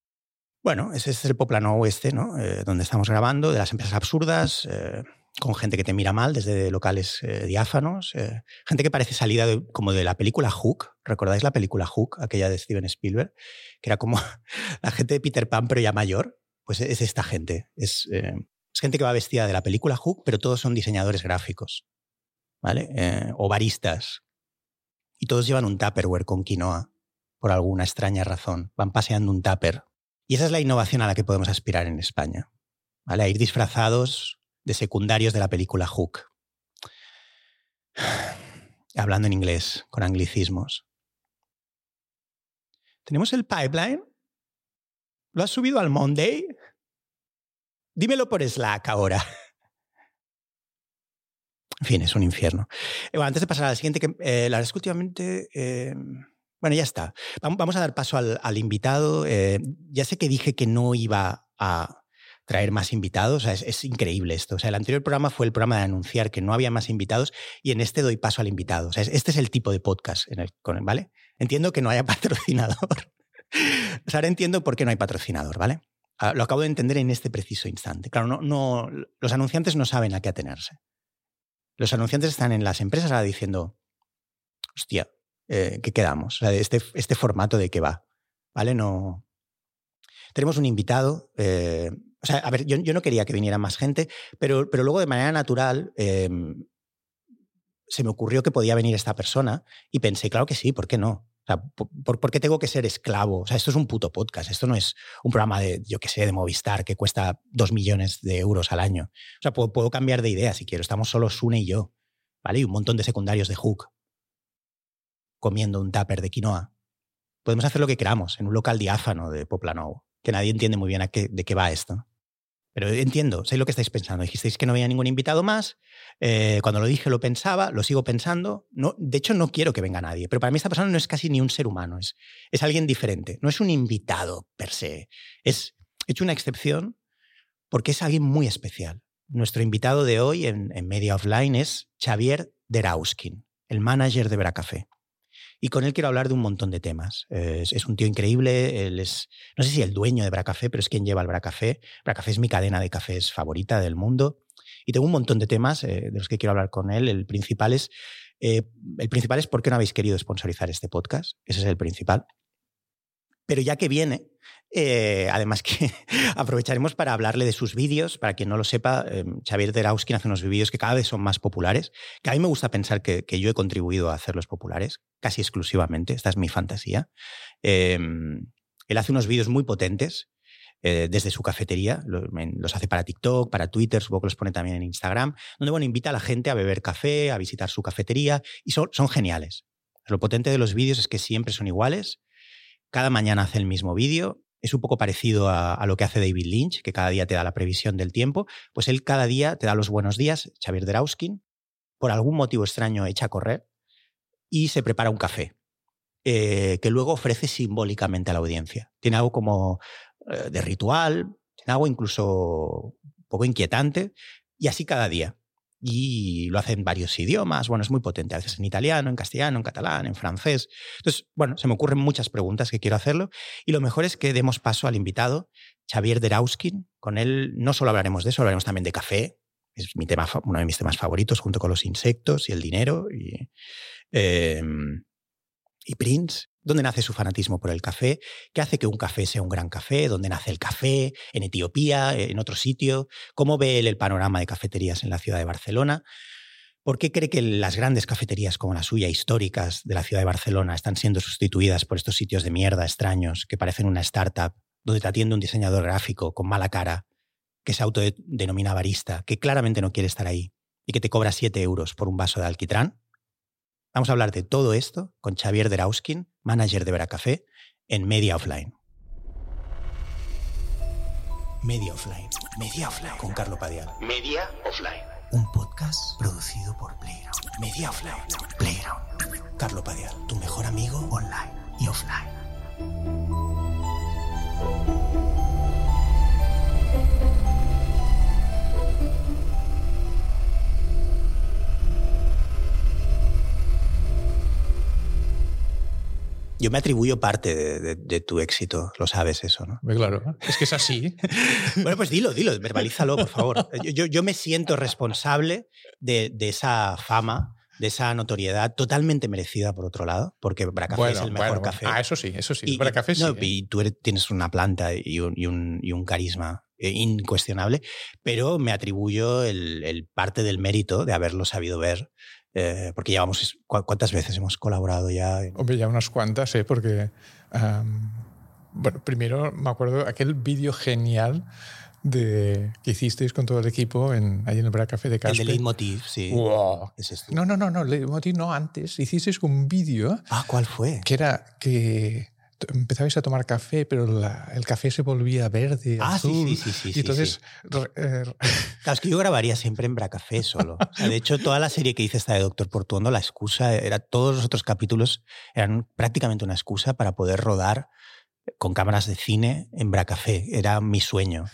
Bueno, ese es el poplano oeste, ¿no? Eh, donde estamos grabando, de las empresas absurdas, eh, con gente que te mira mal desde locales eh, diáfanos, eh, gente que parece salida de, como de la película Hook. ¿Recordáis la película Hook, aquella de Steven Spielberg? Que era como [laughs] la gente de Peter Pan, pero ya mayor. Pues es esta gente. Es, es gente que va vestida de la película Hook, pero todos son diseñadores gráficos. ¿vale? O baristas. Y todos llevan un tupperware con quinoa, por alguna extraña razón. Van paseando un tupper. Y esa es la innovación a la que podemos aspirar en España. ¿vale? A ir disfrazados de secundarios de la película Hook. [sighs] Hablando en inglés, con anglicismos. ¿Tenemos el pipeline? ¿Lo has subido al Monday? Dímelo por Slack ahora. [laughs] En fin, es un infierno. Bueno, antes de pasar a la siguiente, que eh, la verdad es que últimamente. Eh, bueno, ya está. Vamos a dar paso al, invitado. Eh, ya sé que dije que no iba a traer más invitados. Es, increíble esto. O sea, el anterior programa fue el programa de anunciar que no había más invitados y en este doy paso al invitado. O sea, este es el tipo de podcast, en el, ¿vale? Entiendo que no haya [laughs] patrocinador. o sea, ahora entiendo por qué no hay patrocinador, ¿vale? Ah, lo acabo de entender en este preciso instante. Claro, no, no, los anunciantes no saben a qué atenerse. Los anunciantes están en las empresas ahora diciendo, hostia, eh, ¿qué quedamos? Este, este formato de qué va, ¿vale? No... Tenemos un invitado, eh, o sea, a ver, yo, yo, no quería que viniera más gente, pero, pero luego de manera natural eh, se me ocurrió que podía venir esta persona y pensé, claro que sí, ¿por qué no? O sea, ¿por, ¿por, qué tengo que ser esclavo? O sea, esto es un puto podcast. Esto no es un programa de, yo qué sé, de Movistar que cuesta dos millones de euros al año. O sea, puedo, puedo, cambiar de idea si quiero. Estamos solo Sune y yo, ¿vale? Y un montón de secundarios de Hook comiendo un tupper de quinoa. Podemos hacer lo que queramos en un local diáfano de Poplanovo, que nadie entiende muy bien a qué, de qué va esto. Pero entiendo, sé lo que estáis pensando. Dijisteis que no había ningún invitado más. Eh, cuando lo dije lo pensaba, lo sigo pensando. De hecho, no quiero que venga nadie. Pero para mí esta persona no es casi ni un ser humano, es, es alguien diferente. No es un invitado per se. Es, he hecho una excepción porque es alguien muy especial. Nuestro invitado de hoy en, en Media Offline es Xavier Derauskin, el manager de Bracafé. Y con él quiero hablar de un montón de temas. Es, un tío increíble, él es, no sé si el dueño de Bracafé, pero es quien lleva el Bracafé. Bracafé es mi cadena de cafés favorita del mundo. Y tengo un montón de temas eh, de los que quiero hablar con él. El principal es, eh, el principal es por qué no habéis querido sponsorizar este podcast. Ese es el principal. Pero ya que viene, eh, además [laughs] que aprovecharemos para hablarle de sus vídeos. Para quien no lo sepa, eh, Xavier Derauskin hace unos vídeos que cada vez son más populares, que a mí me gusta pensar que, que, yo he contribuido a hacerlos populares, casi exclusivamente, esta es mi fantasía. Eh, él hace unos vídeos muy potentes eh, desde su cafetería, los, hace para TikTok, para Twitter, supongo que los pone también en Instagram, donde bueno, invita a la gente a beber café, a visitar su cafetería, y son, son geniales. Lo potente de los vídeos es que siempre son iguales, cada mañana hace el mismo vídeo. Es un poco parecido a, lo que hace David Lynch, que cada día te da la previsión del tiempo. Pues él cada día te da los buenos días, Xavier Derauskin, por algún motivo extraño, echa a correr y se prepara un café. Eh, que luego ofrece simbólicamente a la audiencia. Tiene algo como eh, de ritual, tiene algo incluso un poco inquietante, y así cada día. Y lo hace en varios idiomas, bueno, es muy potente, a veces en italiano, en castellano, en catalán, en francés. Entonces, bueno, se me ocurren muchas preguntas que quiero hacerlo, y lo mejor es que demos paso al invitado, Xavier Derauskin. Con él no solo hablaremos de eso, hablaremos también de café, es mi tema, uno de mis temas favoritos, junto con los insectos y el dinero. Y, em, y Prince, dónde nace su fanatismo por el café, qué hace que un café sea un gran café, dónde nace el café, en Etiopía, en otro sitio, cómo ve él el panorama de cafeterías en la ciudad de Barcelona, por qué cree que las grandes cafeterías como la suya, históricas de la ciudad de Barcelona, están siendo sustituidas por estos sitios de mierda extraños que parecen una startup, donde te atiende un diseñador gráfico con mala cara, que se autodenomina barista, que claramente no quiere estar ahí y que te cobra 7 euros por un vaso de alquitrán. Vamos a hablar de todo esto con Xavier Derauskin, manager de Veracafé, en Media Offline. Media Offline. Media Offline. Con Carlo Padial. Media Offline. Un podcast producido por Playground. Media Offline. Playground. Carlo Padial, tu mejor amigo online y offline. Yo me atribuyo parte de, de- de tu éxito, lo sabes eso, ¿no? Claro, es que es así. [laughs] Bueno, pues dilo, dilo, verbalízalo, por favor. Yo, yo- me siento responsable de, de esa fama, de esa notoriedad totalmente merecida, por otro lado, porque Bracafé es el mejor bueno, café. Ah, eso sí, eso sí. Y- Para café sí. no, ¿eh? y tú eres- tienes una planta y un, y un- y un carisma eh, incuestionable, pero me atribuyo el, el parte del mérito de haberlo sabido ver, eh, porque llevamos, ¿cu- ¿cuántas veces hemos colaborado ya? en- Hombre, ya unas cuantas, ¿eh? Porque, am, bueno, primero me acuerdo aquel vídeo genial de, que hicisteis con todo el equipo en, ahí en el Bracafé de El Caspe. de Leitmotiv, sí. Wow. Es tú. No, no, no, no, Leitmotiv no antes. Hicisteis un vídeo Ah, ¿cuál fue? que era que empezabais a tomar café, pero la- el café se volvía verde, Ah, sí, azul. sí, sí, sí, y sí, entonces, re- eh, Claro, es que yo grabaría siempre en Bracafé solo. O sea, de hecho, toda la serie que hice esta de Doctor Portuondo, la excusa era, todos los otros capítulos eran prácticamente una excusa para poder rodar con cámaras de cine en Bracafé. Era mi sueño.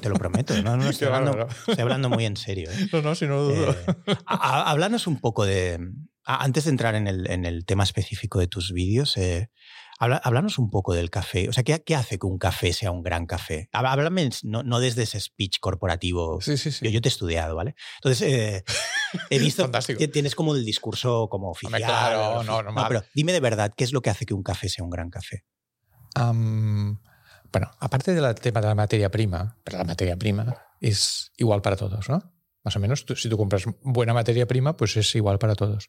Te lo prometo. No, no, [laughs] estoy, hablando, estoy hablando muy en serio. ¿eh? no, no, si no lo dudo. Eh, a- a- háblanos un poco de. Antes de entrar en el, en el tema específico de tus vídeos, eh, háblanos un poco del café. O sea, ¿qué, qué hace que un café sea un gran café? Há- Háblame no, no desde ese speech corporativo. sí, sí, sí. Yo, yo te he estudiado, ¿vale? Entonces, eh, he [laughs] visto que tienes como el discurso como oficial. claro, no, normal. pero dime de verdad, ¿qué es lo que hace que un café sea un gran café? Bueno, aparte del tema de la materia prima, pero la materia prima es igual para todos, ¿no? Más o menos, tú- si tú compras buena materia prima, pues es igual para todos.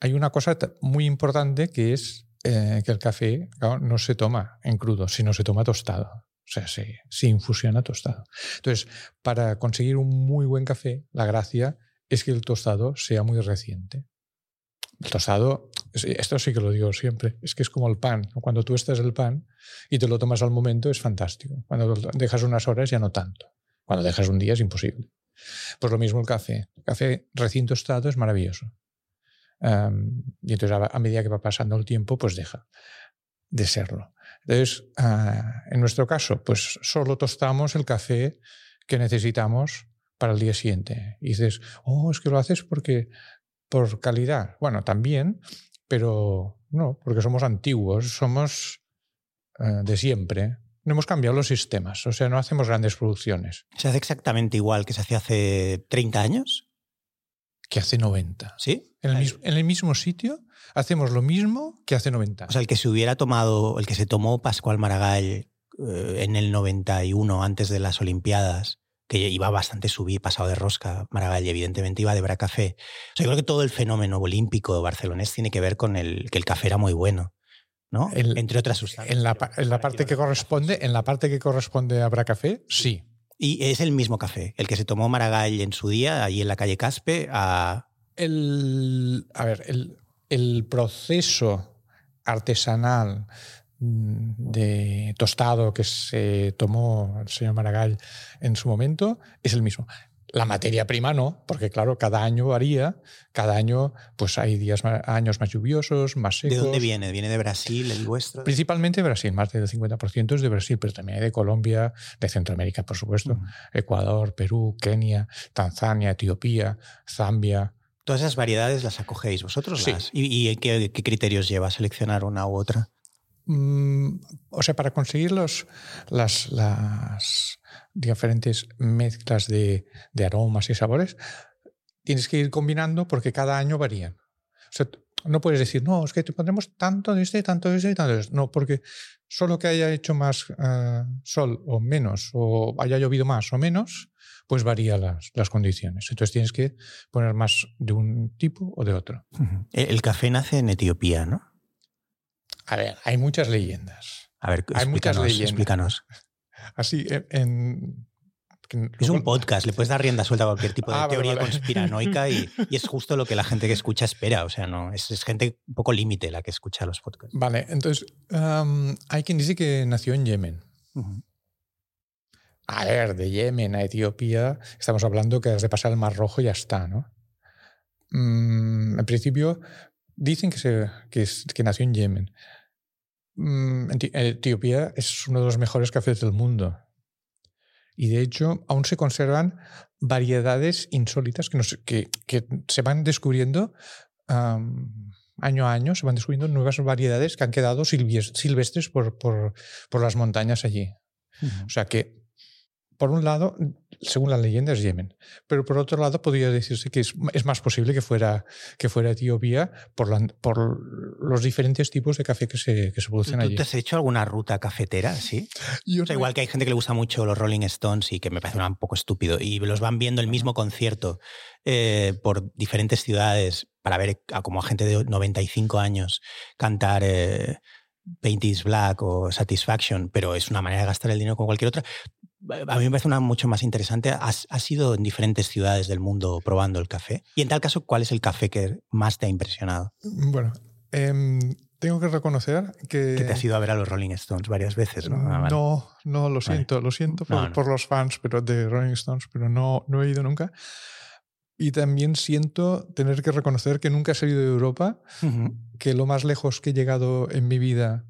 Hay una cosa muy importante que es eh, que el café claro, no se toma en crudo, sino se toma tostado. O sea, se, se infusiona tostado. Entonces, para conseguir un muy buen café, la gracia es que el tostado sea muy reciente. El tostado, esto sí que lo digo siempre, es que es como el pan. Cuando tú estás el pan y te lo tomas al momento es fantástico. Cuando dejas unas horas ya no tanto. Cuando dejas un día es imposible. Pues lo mismo el café. El café recién tostado es maravilloso. Y entonces a, a medida que va pasando el tiempo, pues deja de serlo. Entonces, ah, en nuestro caso, pues solo tostamos el café que necesitamos para el día siguiente. Y dices, oh, es que lo haces porque por calidad. Bueno, también, pero no, porque somos antiguos, somos eh, de siempre. No hemos cambiado los sistemas, o sea, no hacemos grandes producciones. ¿Se hace exactamente igual que se hacía hace 30 años? Que hace 90. ¿Sí? En el, mis- en el mismo sitio hacemos lo mismo que hace 90. O sea, el que se hubiera tomado, el que se tomó Pascual Maragall eh, en el 91, antes de las Olimpiadas, que iba bastante subir, pasado de rosca, Maragall, evidentemente iba de Bracafé. O sea, yo creo que todo el fenómeno olímpico barcelonés tiene que ver con el, que el café era muy bueno, ¿no? El- Entre otras sustancias. en la, pa- en la parte que corresponde, en la parte que corresponde a Bracafé, sí. Y es el mismo café, el que se tomó Maragall en su día, ahí en la calle Caspe, a... El, a ver, el, el proceso artesanal mm, de tostado que se tomó el señor Maragall en su momento es el mismo. La materia prima no, porque claro, cada año varía, cada año pues hay días ma- años más lluviosos, más secos. ¿De dónde viene? ¿Viene de Brasil, el vuestro? Principalmente de Brasil, más del 50% es de Brasil, pero también hay de Colombia, de Centroamérica, por supuesto. Ecuador, Perú, Kenia, Tanzania, Etiopía, Zambia. Todas esas variedades las acogéis vosotros. Sí. Las? ¿Y, y qué, qué criterios lleva a seleccionar una u otra? Mm, o sea, para conseguir los, las, las diferentes mezclas de, de aromas y sabores, tienes que ir combinando porque cada año varían. O sea, no puedes decir, no, es que te pondremos tanto de este, tanto de este y tanto de este. No, porque solo que haya hecho más eh, sol o menos, o haya llovido más o menos, pues varía las, las condiciones. Entonces tienes que poner más de un tipo o de otro. El, el café nace en Etiopía, ¿no? A ver, hay muchas leyendas. A ver, Hay muchas leyendas. explícanos. Así, en... que Es un podcast, le puedes dar rienda suelta a cualquier tipo de [laughs] Ah, teoría vale. conspiranoica y, [laughs] y es justo lo que la gente que escucha espera. O sea, no es, es gente un poco límite la que escucha los podcasts. Vale, entonces am, hay quien dice que nació en Yemen. A ver, de Yemen a Etiopía, estamos hablando que has de pasar el Mar Rojo y ya está, ¿no? Mm, en principio, dicen que, se, que, es- que nació en Yemen. Mm, Eti- Etiopía es uno de los mejores cafés del mundo. Y de hecho, aún se conservan variedades insólitas que, se- que, que se van descubriendo año a año, se van descubriendo nuevas variedades que han quedado silvestres por, por, por las montañas allí. O sea que, por un lado, según la leyenda es Yemen, pero por otro lado podría decirse que es, es más posible que fuera, que fuera Etiopía por, la- por los diferentes tipos de café que se, que se ¿Tú, producen tú allí. te has hecho alguna ruta cafetera? Sí. Yo O sea, no- igual que hay gente que le gusta mucho los Rolling Stones y que me parece un poco estúpido. Y los van viendo el mismo concierto eh, por diferentes ciudades para ver a como a gente de 95 años cantar eh, Paint is Black o Satisfaction, pero es una manera de gastar el dinero como cualquier otra. A mí me parece una mucho más interesante. Has, has ido en diferentes ciudades del mundo probando el café. Y en tal caso, ¿cuál es el café que más te ha impresionado? Bueno, em, tengo que reconocer que... Que te has ido a ver a los Rolling Stones varias veces, ¿no? Ah, vale. No, no, lo Vale. siento, lo siento por, No, no. por los fans pero de Rolling Stones, pero no, no he ido nunca. Y también siento tener que reconocer que nunca he salido de Europa, Ujú, que lo más lejos que he llegado en mi vida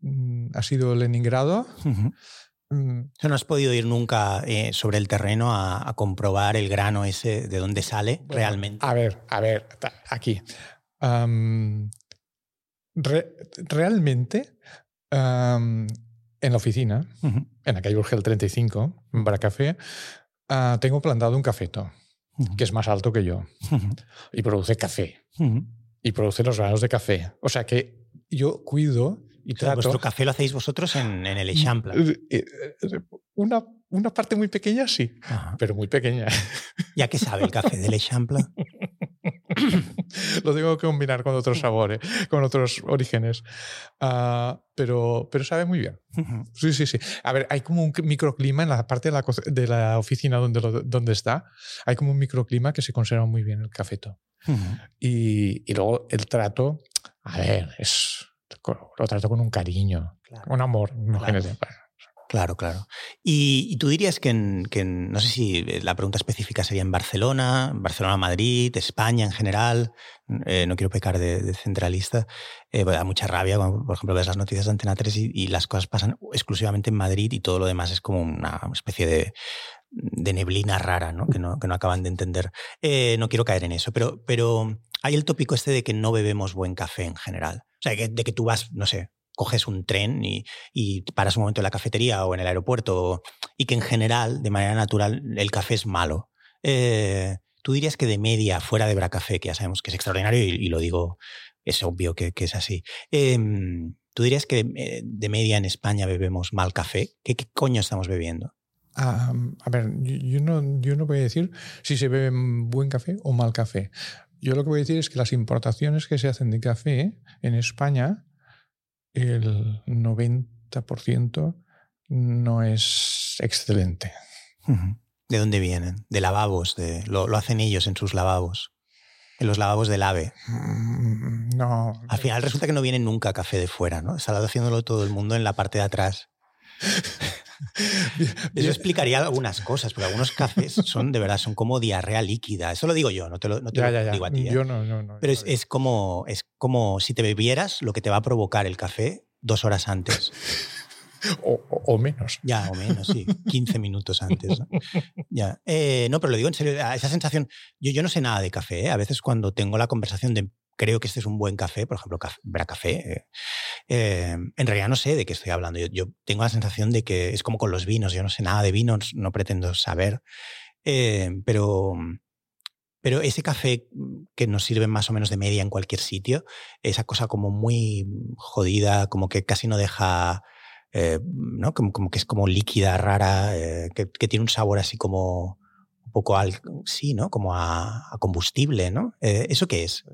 mm, ha sido Leningrado. ujú. Mm, No has podido ir nunca eh, sobre el terreno a, a comprobar el grano ese de dónde sale Bueno, realmente. A ver, a ver, aquí. Re- realmente, en la oficina, en la calle Urgel 35, en Baracafé, ah, tengo plantado un cafeto, que es más alto que yo, y produce café, y produce los granos de café. O sea que yo cuido y O sea, trato... vuestro café lo hacéis vosotros en, en el Eixample. Eh, eh, eh, Una, una parte muy pequeña, sí, Ajá. pero muy pequeña. ¿Ya qué sabe el café del Eixample? [laughs] Lo tengo que combinar con otros sabores, con otros orígenes. Ah, pero, pero sabe muy bien. Sí, sí, sí. A ver, hay como un microclima en la parte de la, de la oficina donde, lo- donde está. Hay como un microclima que se conserva muy bien el cafeto. Ujú. Y, y luego el trato, a ver, es, lo trato con un cariño, Claro. un amor. No Claro. Claro, claro. Y, y tú dirías que, en, que en- no sé si la pregunta específica sería en Barcelona, Barcelona, Madrid, España en general. eh, no quiero pecar de, de centralista. Eh, da mucha rabia cuando, por ejemplo, ves las noticias de Antena 3 y, y las cosas pasan exclusivamente en Madrid y todo lo demás es como una especie de, de neblina rara, ¿no? Que, no, que no acaban de entender. Eh, no quiero caer en eso, pero, pero hay el tópico este de que no bebemos buen café en general. O sea, que- de que tú vas, no sé, coges un tren y, y paras un momento en la cafetería o en el aeropuerto y que en general, de manera natural, el café es malo. Eh, Tú dirías que de media, fuera de Bracafé, que ya sabemos que es extraordinario y, lo digo, es obvio que, que es así. Em, ¿Tú dirías que eh, de media en España bebemos mal café? ¿Qué, qué coño estamos bebiendo? Ah, a ver, yo, yo no, yo no voy a decir si se bebe buen café o mal café. Yo lo que voy a decir es que las importaciones que se hacen de café en España, el 90% no es excelente. ¿De dónde vienen? De lavabos, de, lo, lo hacen ellos en sus lavabos. En los lavabos del AVE. Mm, No. Al final resulta que no viene nunca café de fuera, ¿no? Está haciéndolo todo el mundo en la parte de atrás. [laughs] [laughs] Eso explicaría algunas cosas, porque algunos cafés son de verdad, son como diarrea líquida. Eso lo digo yo, no te lo, no te Ya, lo ya, ya. digo a ti. ¿eh? Yo no, no, no. Pero es, es como, es como si te bebieras lo que te va a provocar el café dos horas antes. [laughs] O, o- o menos. Ya, o menos, sí. [laughs] 15 minutos antes. ¿no? Ya. Eh, no, pero lo digo en serio, esa sensación. Yo, yo no sé nada de café. ¿eh? A veces cuando tengo la conversación de creo que este es un buen café, por ejemplo, café, Bracafé, eh, eh, en realidad no sé de qué estoy hablando. Yo, tengo la sensación de que es como con los vinos. Yo no sé nada de vinos, no pretendo saber. Eh, pero. Pero ese café que nos sirve más o menos de media en cualquier sitio, esa cosa como muy jodida, como que casi no deja ¿no? Como, como que es como líquida, rara, que, que tiene un sabor así como poco al, sí, ¿no? Como a, a combustible, ¿no? Eh, ¿Eso qué es?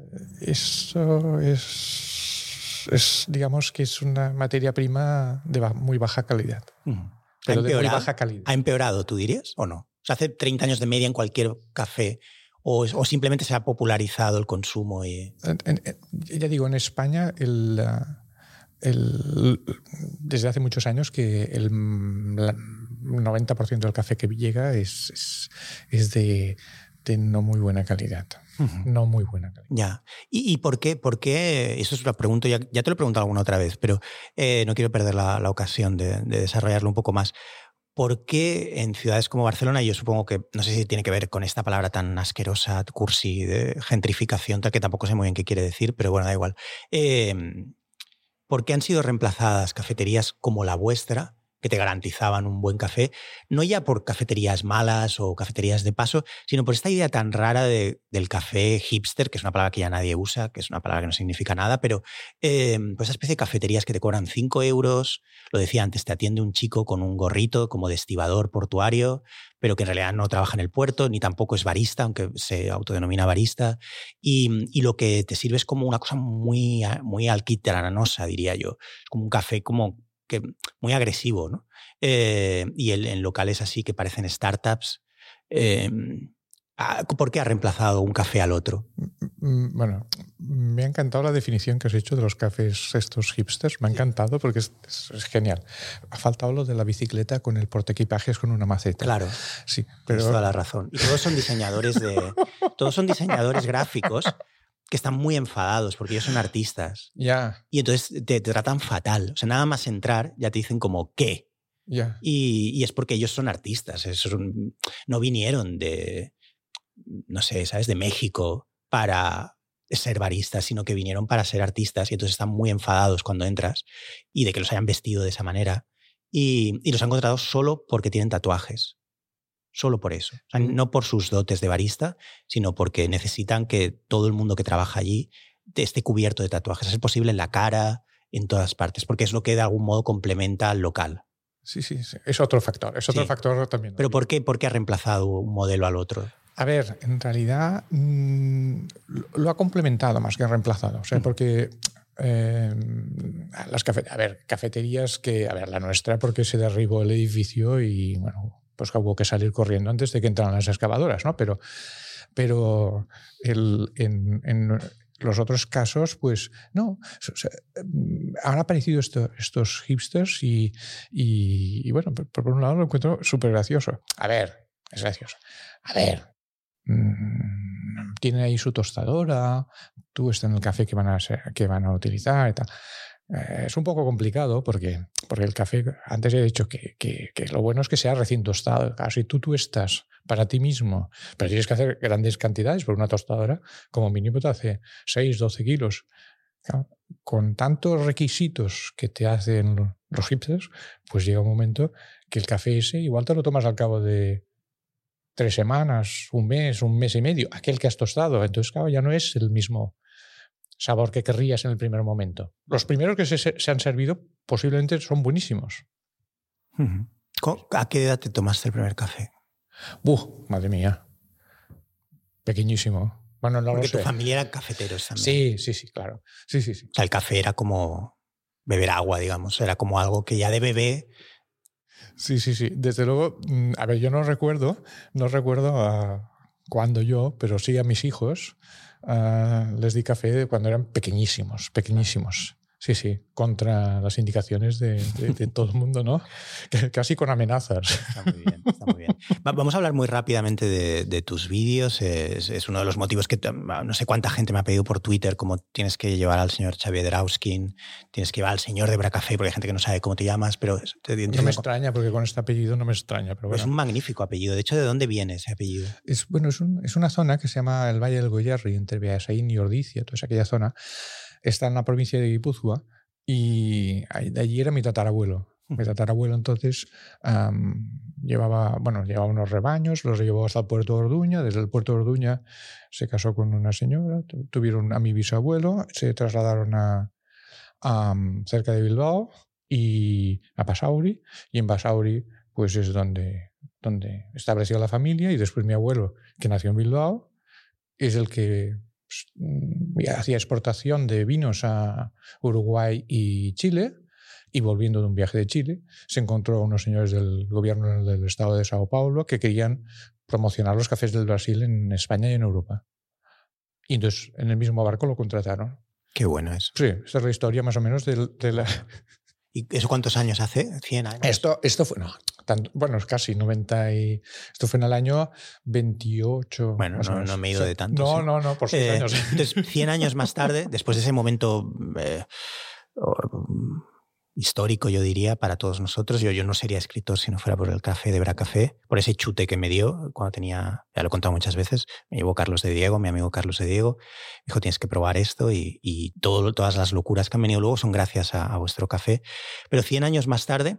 Eso es, es, digamos que es una materia prima de muy baja calidad. Ujú. ¿Ha Pero de muy baja calidad. ¿Ha empeorado, tú dirías, o no? O sea, hace 30 años de media en cualquier café, o, o simplemente se ha popularizado el consumo y... Ya digo, en España el, el- desde hace muchos años que el la- 90% del café que llega es, es, es de, de no muy buena calidad. No muy buena calidad. Ya. ¿Y, y por qué? ¿Por qué? Eso es una pregunta, ya, ya te lo he preguntado alguna otra vez, pero eh, no quiero perder la, la ocasión de, de desarrollarlo un poco más. ¿Por qué en ciudades como Barcelona, y yo supongo que, no sé si tiene que ver con esta palabra tan asquerosa, cursi, de gentrificación, tal que tampoco sé muy bien qué quiere decir, pero bueno, da igual. Eh, ¿Por qué han sido reemplazadas cafeterías como la vuestra, que te garantizaban un buen café, no ya por cafeterías malas o cafeterías de paso, sino por esta idea tan rara de- del café hipster, que es una palabra que ya nadie usa, que es una palabra que no significa nada, pero eh, pues esa especie de cafeterías que te cobran 5 euros, lo decía antes, te atiende un chico con un gorrito como de estibador portuario, pero que en realidad no trabaja en el puerto, ni tampoco es barista, aunque se autodenomina barista, y, y lo que te sirve es como una cosa muy, muy alquitranosa, diría yo, es como un café como que muy agresivo, ¿no? Eh, y el- en locales así que parecen startups. eh, ah, ¿Por qué ha reemplazado un café al otro? Mm, Bueno, me ha encantado la definición que has hecho de los cafés estos hipsters. Me ha encantado porque es, es- es genial. Ha faltado lo de la bicicleta con el portaequipajes con una maceta. Claro, Sí, tienes pero toda la razón. Y todos son diseñadores de. todos son diseñadores gráficos que están muy enfadados porque ellos son artistas. ya, Y entonces te, te tratan fatal. O sea, nada más entrar ya te dicen como ¿qué? Y, y es porque ellos son artistas. no vinieron de, no sé, ¿sabes? De México para ser baristas, sino que vinieron para ser artistas y entonces están muy enfadados cuando entras y de que los hayan vestido de esa manera. Y, y los han contratado solo porque tienen tatuajes. Solo por eso. O sea, no por sus dotes de barista, sino porque necesitan que todo el mundo que trabaja allí esté cubierto de tatuajes. Ser posible en la cara, en todas partes, porque es lo que de algún modo complementa al local. Sí, sí, sí. Es otro factor. Es otro Sí. factor también. Pero ¿por qué, ¿por qué ha reemplazado un modelo al otro? A ver, en realidad mm, lo- lo ha complementado más que reemplazado. O sea, Mm. porque eh, las cafe- a ver, cafeterías que, a ver, la nuestra porque se derribó el edificio y bueno, pues hubo que salir corriendo antes de que entraran las excavadoras, ¿no? Pero, pero en, los otros casos, pues no. O sea, han aparecido esto- estos hipsters y, y- bueno, por, un lado lo encuentro súper gracioso. A ver, es gracioso. A ver, mm, tienen ahí su tostadora, tú estás en el café que van a, que van a utilizar y tal. Eh, es un poco complicado porque, porque el café, antes he dicho que, que- lo bueno es que sea recién tostado. Claro, si tú, estás para ti mismo, pero tienes que hacer grandes cantidades, por una tostadora como mínimo te hace 6, 12 kilos. Con tantos requisitos que te hacen lo- los hipsters, pues llega un momento que el café ese igual te lo tomas al cabo de tres semanas, un mes, un mes y medio, aquel que has tostado. Entonces, claro, ya no es el mismo sabor que querrías en el primer momento. Los primeros que se, se han servido posiblemente son buenísimos. ¿A qué edad te tomaste el primer café? ¡Buh! Madre mía. Pequeñísimo. Bueno, no Porque lo tu sé. familia era cafeteros también. Sí, sí, sí, claro. Sí, sí, sí. O sea, el café era como beber agua, digamos. Era como algo que ya de bebé. Sí, sí, sí. Desde luego, mm, a ver, yo no recuerdo, no recuerdo a cuándo yo, pero sí a mis hijos ah, les di café cuando eran pequeñísimos, pequeñísimos. Sí, sí, contra las indicaciones de, de- de todo el mundo, ¿no? [laughs] Casi con amenazas. Está muy bien, está muy bien. Va- Vamos a hablar muy rápidamente de, de tus vídeos. Es, es uno de los motivos que t- no sé cuánta gente me ha pedido por Twitter, como tienes que llevar al señor Xavier Drauskin, tienes que llevar al señor de Bracafé, porque hay gente que no sabe cómo te llamas, pero es- te No me extraña, porque con este apellido no me extraña, pero es bueno. un magnífico apellido. De hecho, ¿de dónde viene ese apellido? Es, bueno, es, un- es una zona que se llama el Valle del Goyerri, entre Beasaín y Ordicia, toda aquella zona. Está en la provincia de Guipúzcoa y de allí era mi tatarabuelo. Mi tatarabuelo entonces llevaba, bueno, llevaba unos rebaños, los llevó hasta el puerto de Orduña. Desde el puerto de Orduña se casó con una señora, tu- tuvieron a mi bisabuelo, se trasladaron a, a, cerca de Bilbao y a Basauri. Y en Basauri, pues es donde, donde estableció la familia. Y después mi abuelo, que nació en Bilbao, es el que hacía exportación de vinos a Uruguay y Chile. Y volviendo de un viaje de Chile, se encontró a unos señores del gobierno del estado de Sao Paulo que querían promocionar los cafés del Brasil en España y en Europa. Y entonces en el mismo barco lo contrataron. Qué bueno es. Sí, esta es la historia más o menos del- de, la... ¿Y eso cuántos años hace? ¿100 años? Esto, esto fue, no, tanto- bueno, es casi 90 y... Esto fue en el año 28. Bueno, no- no me he ido de tanto, No, sí. no, no, por seis Eh, años. [laughs] Entonces, 100 años más tarde, después de ese momento eh, histórico, yo diría, para todos nosotros, yo, yo no sería escritor si no fuera por el café de Bracafé, por ese chute que me dio cuando tenía, ya lo he contado muchas veces, me llevó Carlos de Diego, mi amigo Carlos de Diego, me dijo, tienes que probar esto y, y todo, todas las locuras que han venido luego son gracias a, a vuestro café. Pero 100 años más tarde,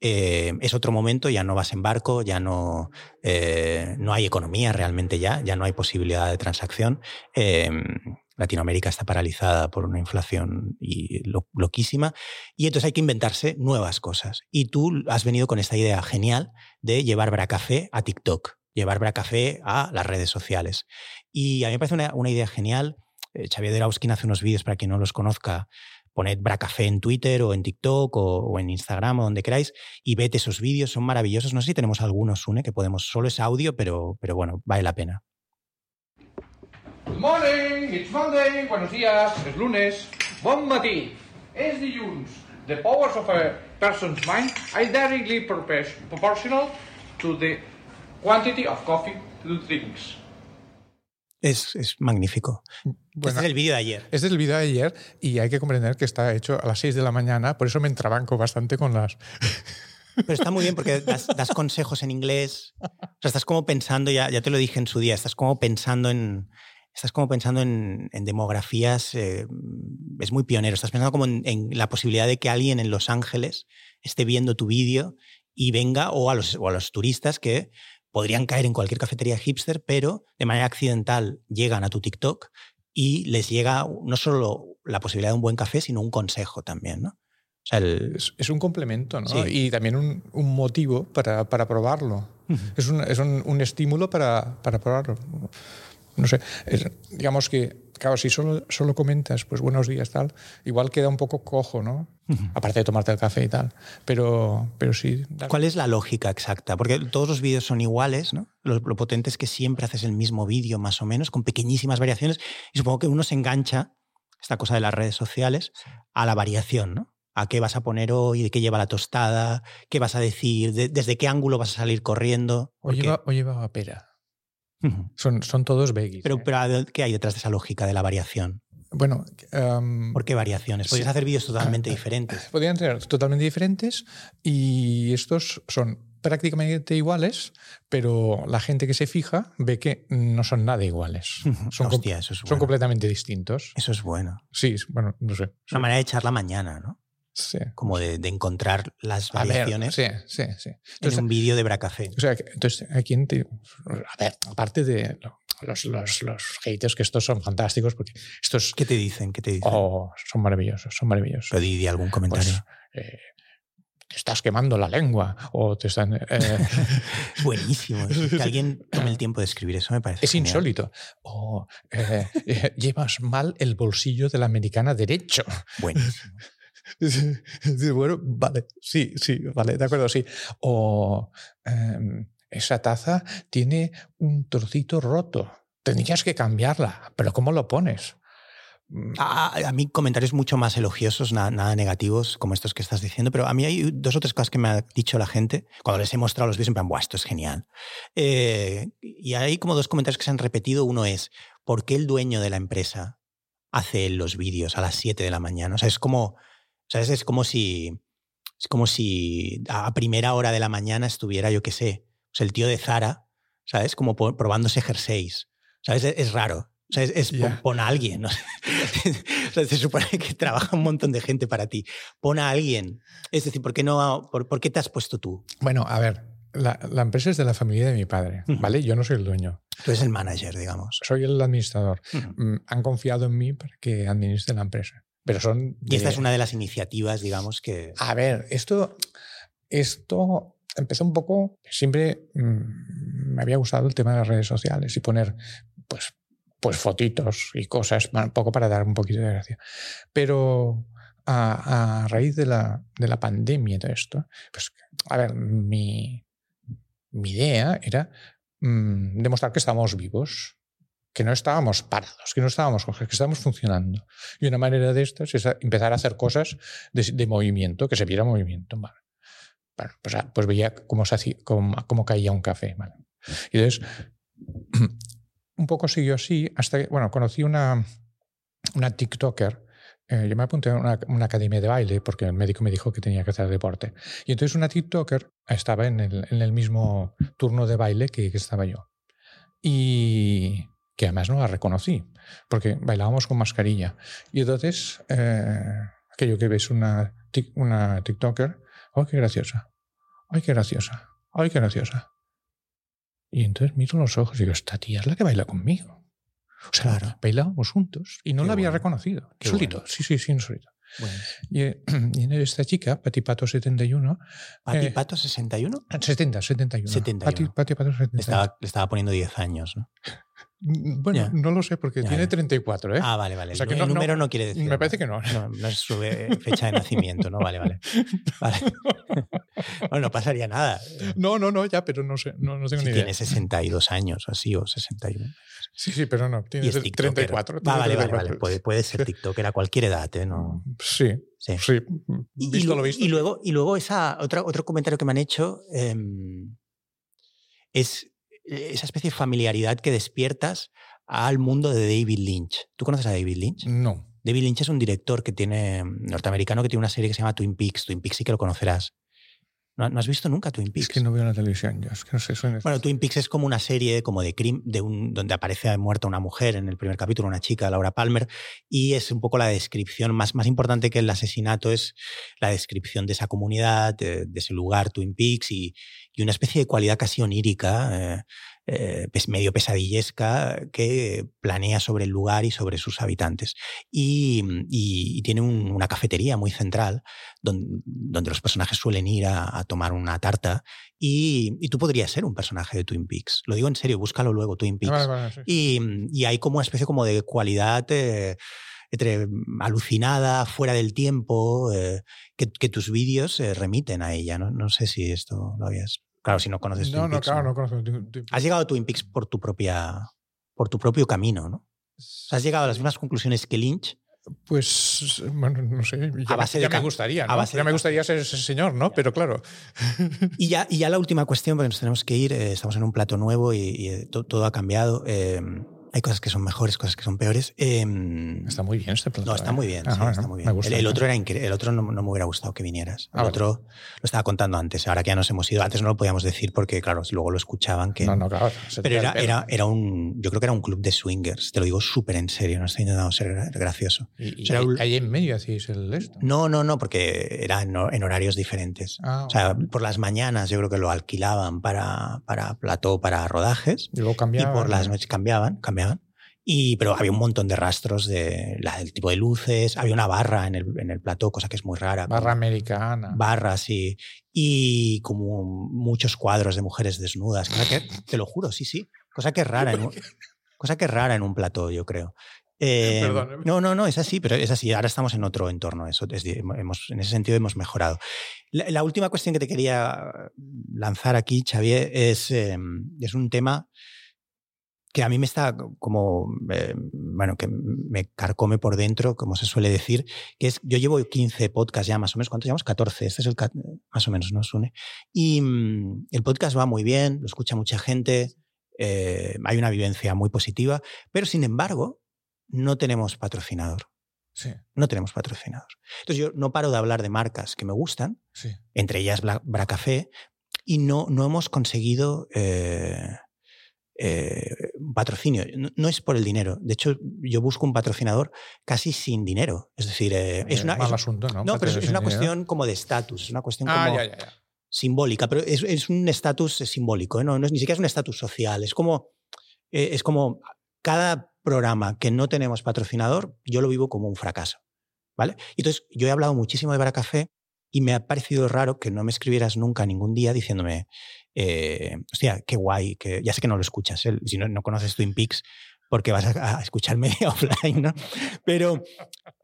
eh, es otro momento, ya no vas en barco, ya no, eh, no hay economía realmente ya, ya no hay posibilidad de transacción. Eh, Latinoamérica está paralizada por una inflación y lo- loquísima y entonces hay que inventarse nuevas cosas. Y tú has venido con esta idea genial de llevar Bracafé a TikTok, llevar Bracafé a las redes sociales. Y a mí me parece una, una idea genial. Eh, Xavier Derauskin hace unos vídeos para quien no los conozca. Poned Bracafé en Twitter o en TikTok o, o en Instagram o donde queráis y vete esos vídeos, son maravillosos. No sé si tenemos algunos, Sune, que podemos, solo es audio, pero, pero bueno, vale la pena. Good morning, it's Monday, buenos días, és lunes, bon matí, és dilluns. The powers of a person's mind are directly propor- proportional to the quantity of coffee to drinks. Es, es magnífico. Bueno, este es el vídeo de ayer. Este es el vídeo de ayer y hay que comprender que está hecho a las 6 de la mañana, por eso me entrabanco bastante con las... [laughs] Pero está muy bien porque das, das consejos en inglés. O sea, estás como pensando, ya, ya te lo dije en su día, estás como pensando en. Estás como pensando en, en demografías, eh, es muy pionero. Estás pensando como en, en la posibilidad de que alguien en Los Ángeles esté viendo tu vídeo y venga, o a, los, o a los turistas que podrían caer en cualquier cafetería hipster, pero de manera accidental llegan a tu TikTok y les llega no solo la posibilidad de un buen café, sino un consejo también, ¿no? O sea, el- Es, es un complemento, ¿no? Sí. Y también un, un motivo para, para probarlo. Es, un, es un, un estímulo para, para probarlo. No sé, es- digamos que, claro, si solo, solo comentas, pues buenos días, tal, igual queda un poco cojo, ¿no? Aparte de tomarte el café y tal. Pero, pero sí. ¿Cuál es la lógica exacta? Porque todos los vídeos son iguales, ¿no? Lo, lo potente es que siempre haces el mismo vídeo, más o menos, con pequeñísimas variaciones. Y supongo que uno se engancha, esta cosa de las redes sociales, a la variación, ¿no? A qué vas a poner hoy, de qué lleva la tostada, qué vas a decir, de- desde qué ángulo vas a salir corriendo. O porque- lleva, o lleva pera. Son, son todos veggies. Pero, ¿eh? pero ¿a- ¿qué hay detrás de esa lógica de la variación? Bueno, em, ¿Por qué variaciones? Podrías Sí. hacer vídeos totalmente diferentes. podrían ser totalmente diferentes y estos son prácticamente iguales, pero la gente que se fija ve que no son nada iguales. Son, com- Hostia, eso es son bueno. completamente distintos. Eso es bueno. Sí, es- bueno, no sé. Es una manera de echar la mañana, ¿no? Sí. Como de, de encontrar las A ver, variaciones sí, sí, sí. en Entonces, un vídeo de Bracafé. o sea, entonces, aquí en te- a ver, aparte de lo- los, los, los haters, que estos son fantásticos, porque estos ¿Qué te dicen? ¿Qué te dicen? oh, son maravillosos, son maravillosos. Pero di, di algún comentario. Pues, eh, te estás quemando la lengua o te están... eh, [laughs] buenísimo. Que alguien tome el tiempo de escribir eso me parece. Es genial. insólito. O eh, [laughs] llevas mal el bolsillo de la americana derecho. Buenísimo. [laughs] Bueno, vale, sí, sí, vale, de acuerdo, sí. O em, esa taza tiene un trocito roto. Tendrías que cambiarla, pero ¿cómo lo pones? mm, A, mí comentarios mucho más elogiosos, nada, nada negativos como estos que estás diciendo, pero a mí hay dos o tres cosas que me ha dicho la gente cuando les he mostrado los vídeos en plan, Buah, esto es genial. Eh, y hay como dos comentarios que se han repetido. Uno es, ¿por qué el dueño de la empresa hace los vídeos a las 7 de la mañana? O sea, es como, ¿sabes? Es como si, es como si a primera hora de la mañana estuviera, yo qué sé, pues el tío de Zara, ¿sabes? Como probándose jerseys. ¿Sabes? Es, es raro. O sea, es, es pon- Ya. pon a alguien. ¿no? [laughs] o sea, se supone que trabaja un montón de gente para ti. Pon a alguien. Es decir, ¿por qué, no, por, por qué te has puesto tú? Bueno, a ver, la, la empresa es de la familia de mi padre. ¿vale? Yo no soy el dueño, Tú eres el manager, digamos. soy el administrador. Ujú. Mm, Han confiado en mí para que administre la empresa. Pero son... Y esta es una de las iniciativas, digamos, que... A ver, esto, esto empezó un poco. Siempre mm, me había gustado el tema de las redes sociales y poner, pues, pues fotitos y cosas, un poco para dar un poquito de gracia. Pero a, a raíz de la, de la pandemia y todo esto, pues, a ver, mi, mi idea era mm, demostrar que estamos vivos. Que no estábamos parados, que no estábamos cogidos, que estábamos funcionando. Y una manera de estas es empezar a hacer cosas de, de movimiento, que se viera movimiento. Vale. Bueno, pues, ah, pues veía cómo, se hacía, cómo, cómo caía un café. Vale. Y entonces, [clears throat] un poco siguió así hasta que, bueno, conocí una, una TikToker. eh, yo me apunté a una, una academia de baile porque el médico me dijo que tenía que hacer deporte. Y entonces una TikToker estaba en el, en el mismo turno de baile que, que estaba yo. Y que además no la reconocí, porque bailábamos con mascarilla. Y entonces, eh, aquello que ves una, tic- una TikToker, ¡ay, qué graciosa! ¡ay, qué graciosa! ¡ay, qué graciosa! Y entonces miro los ojos y digo, esta tía es la que baila conmigo. O sea, Claro. bailábamos juntos y no Qué la había bueno. reconocido. Qué solito, bueno. sí, sí, sí, solito. Bueno. Y, [clears throat] y esta chica, Patipato71, ¿Pati Eh, Pato 61? 70, 71. 71. Pati, Pati Pato 71. Le estaba, le estaba poniendo 10 años, ¿no? Mm, Bueno, Ya. no lo sé porque Ya, tiene ya. 34, ¿eh? Ah, vale, vale. O sea el, que el no- no- número no, quiere decir. Me parece que no. [laughs] No, no es su eh, fecha de nacimiento, ¿no? Vale, vale. [laughs] Vale. [laughs] bueno, no pasaría nada. No, no, no, ya, pero no sé, no, no tengo Si ni idea. tiene 62 años, así, o 61. Sí, sí, pero no, tiene es TikToker. 34. Ah, vale, vale, 34. vale. Puede, puede ser TikToker a cualquier edad, ¿eh? No, Sí, sí. sí. Y, Visto y- lo visto. y luego, y luego esa, otra, otro comentario que me han hecho em, es esa especie de familiaridad que despiertas al mundo de David Lynch. ¿Tú conoces a David Lynch? No. David Lynch es un director que tiene norteamericano que tiene una serie que se llama Twin Peaks. Twin Peaks sí que lo conocerás. ¿No, no has visto nunca Twin Peaks? Es que no veo la televisión yo, es que no sé. Soy Bueno, Twin Peaks es como una serie como de crimen, de un, donde aparece muerta una mujer en el primer capítulo, una chica, Laura Palmer, y es un poco la descripción, más, más importante que el asesinato, es la descripción de esa comunidad, de, de ese lugar, Twin Peaks, y, y una especie de cualidad casi onírica, eh, eh, medio pesadillesca, que planea sobre el lugar y sobre sus habitantes. Y, y- y tiene un- una cafetería muy central, donde, donde los personajes suelen ir a, a tomar una tarta y, y tú podrías ser un personaje de Twin Peaks. Lo digo en serio, búscalo luego, Twin Peaks. Vale, vale, sí. Y, y hay como una especie como de cualidad eh, entre alucinada, fuera del tiempo, eh, que, que tus vídeos eh, remiten a ella. ¿no? no sé si esto lo habías... Claro, si no conoces No, Twin no, Peaks. claro, no conozco. Twin- Twin- Has llegado a Twin Peaks por tu propia por tu propio camino, ¿no? Has llegado a las mismas conclusiones que Lynch. Pues, bueno, no sé. Ya, A base me- de ya me gustaría, a ¿no? base Ya de me gustaría ser ese señor, ¿no? Pero claro. Y ya, y ya la última cuestión, porque nos tenemos que ir, eh, estamos en un plato nuevo y, y, eh, to- todo ha cambiado. eh, hay cosas que son mejores, cosas que son peores. eh, Está muy bien este plato. No, está ¿eh? muy bien, sí, está muy bien. Gusta. el, el ¿eh? otro era el otro no, no me hubiera gustado que vinieras. El Ah, vale. otro lo estaba contando antes, ahora que ya nos hemos ido. Antes no lo podíamos decir porque, claro, luego lo escuchaban. Que, No, no, claro. pero era, el era, era un, yo creo que era un club de swingers, te lo digo súper en serio, no estoy intentando ser gra- gracioso. Y, y ahí, un- ahí en medio hacíais el esto. No, no, no, porque era en, en horarios diferentes. Ah, O sea, por las mañanas yo creo que lo alquilaban para, para plató, para rodajes, y luego cambiaba. y por las noches cambiaban, cambiaban. Y, pero había un montón de rastros de la- del tipo de luces, había una barra en el, en el plató, cosa que es muy rara. Barra americana. barras y, y como muchos cuadros de mujeres desnudas. Cosa que, te lo juro, sí, sí. Cosa que es rara en un, cosa que es rara en un plató, yo creo. Eh, Perdón. no, no, no, es así, pero es así. Ahora estamos en otro entorno. Eso es hemos, en ese sentido hemos mejorado. La, la última cuestión que te quería lanzar aquí, Xavier, es, eh, es un tema que a mí me está como, eh, bueno, que me carcome por dentro, como se suele decir, que es, yo llevo 15 podcasts ya más o menos, ¿cuántos llevamos? 14, este es el, más o menos, ¿no? Sune. Y mm, el podcast va muy bien, lo escucha mucha gente, eh, hay una vivencia muy positiva, pero sin embargo, no tenemos patrocinador. Sí. No tenemos patrocinador. Entonces yo no paro de hablar de marcas que me gustan, Sí. entre ellas Bra, Bra Café, y no, no hemos conseguido eh, eh, patrocinio. No, no es por el dinero. De hecho, yo busco un patrocinador casi sin dinero. Es decir, eh, es una, es- asunto, ¿no? no, pero es, una cuestión como de estatus, es una cuestión Ah, como ya, ya, ya. simbólica, pero es, es un estatus simbólico, ¿eh? no, no es, ni siquiera es un estatus social, es como, es como cada programa que no tenemos patrocinador, yo lo vivo como un fracaso, ¿vale? Entonces, yo he hablado muchísimo de Baracafé y me ha parecido raro que no me escribieras nunca ningún día diciéndome, eh, hostia, qué guay, que ya sé que no lo escuchas, ¿eh? si no, no conoces Twin Peaks, porque vas a, a escuchar media [laughs] offline, ¿no? Pero,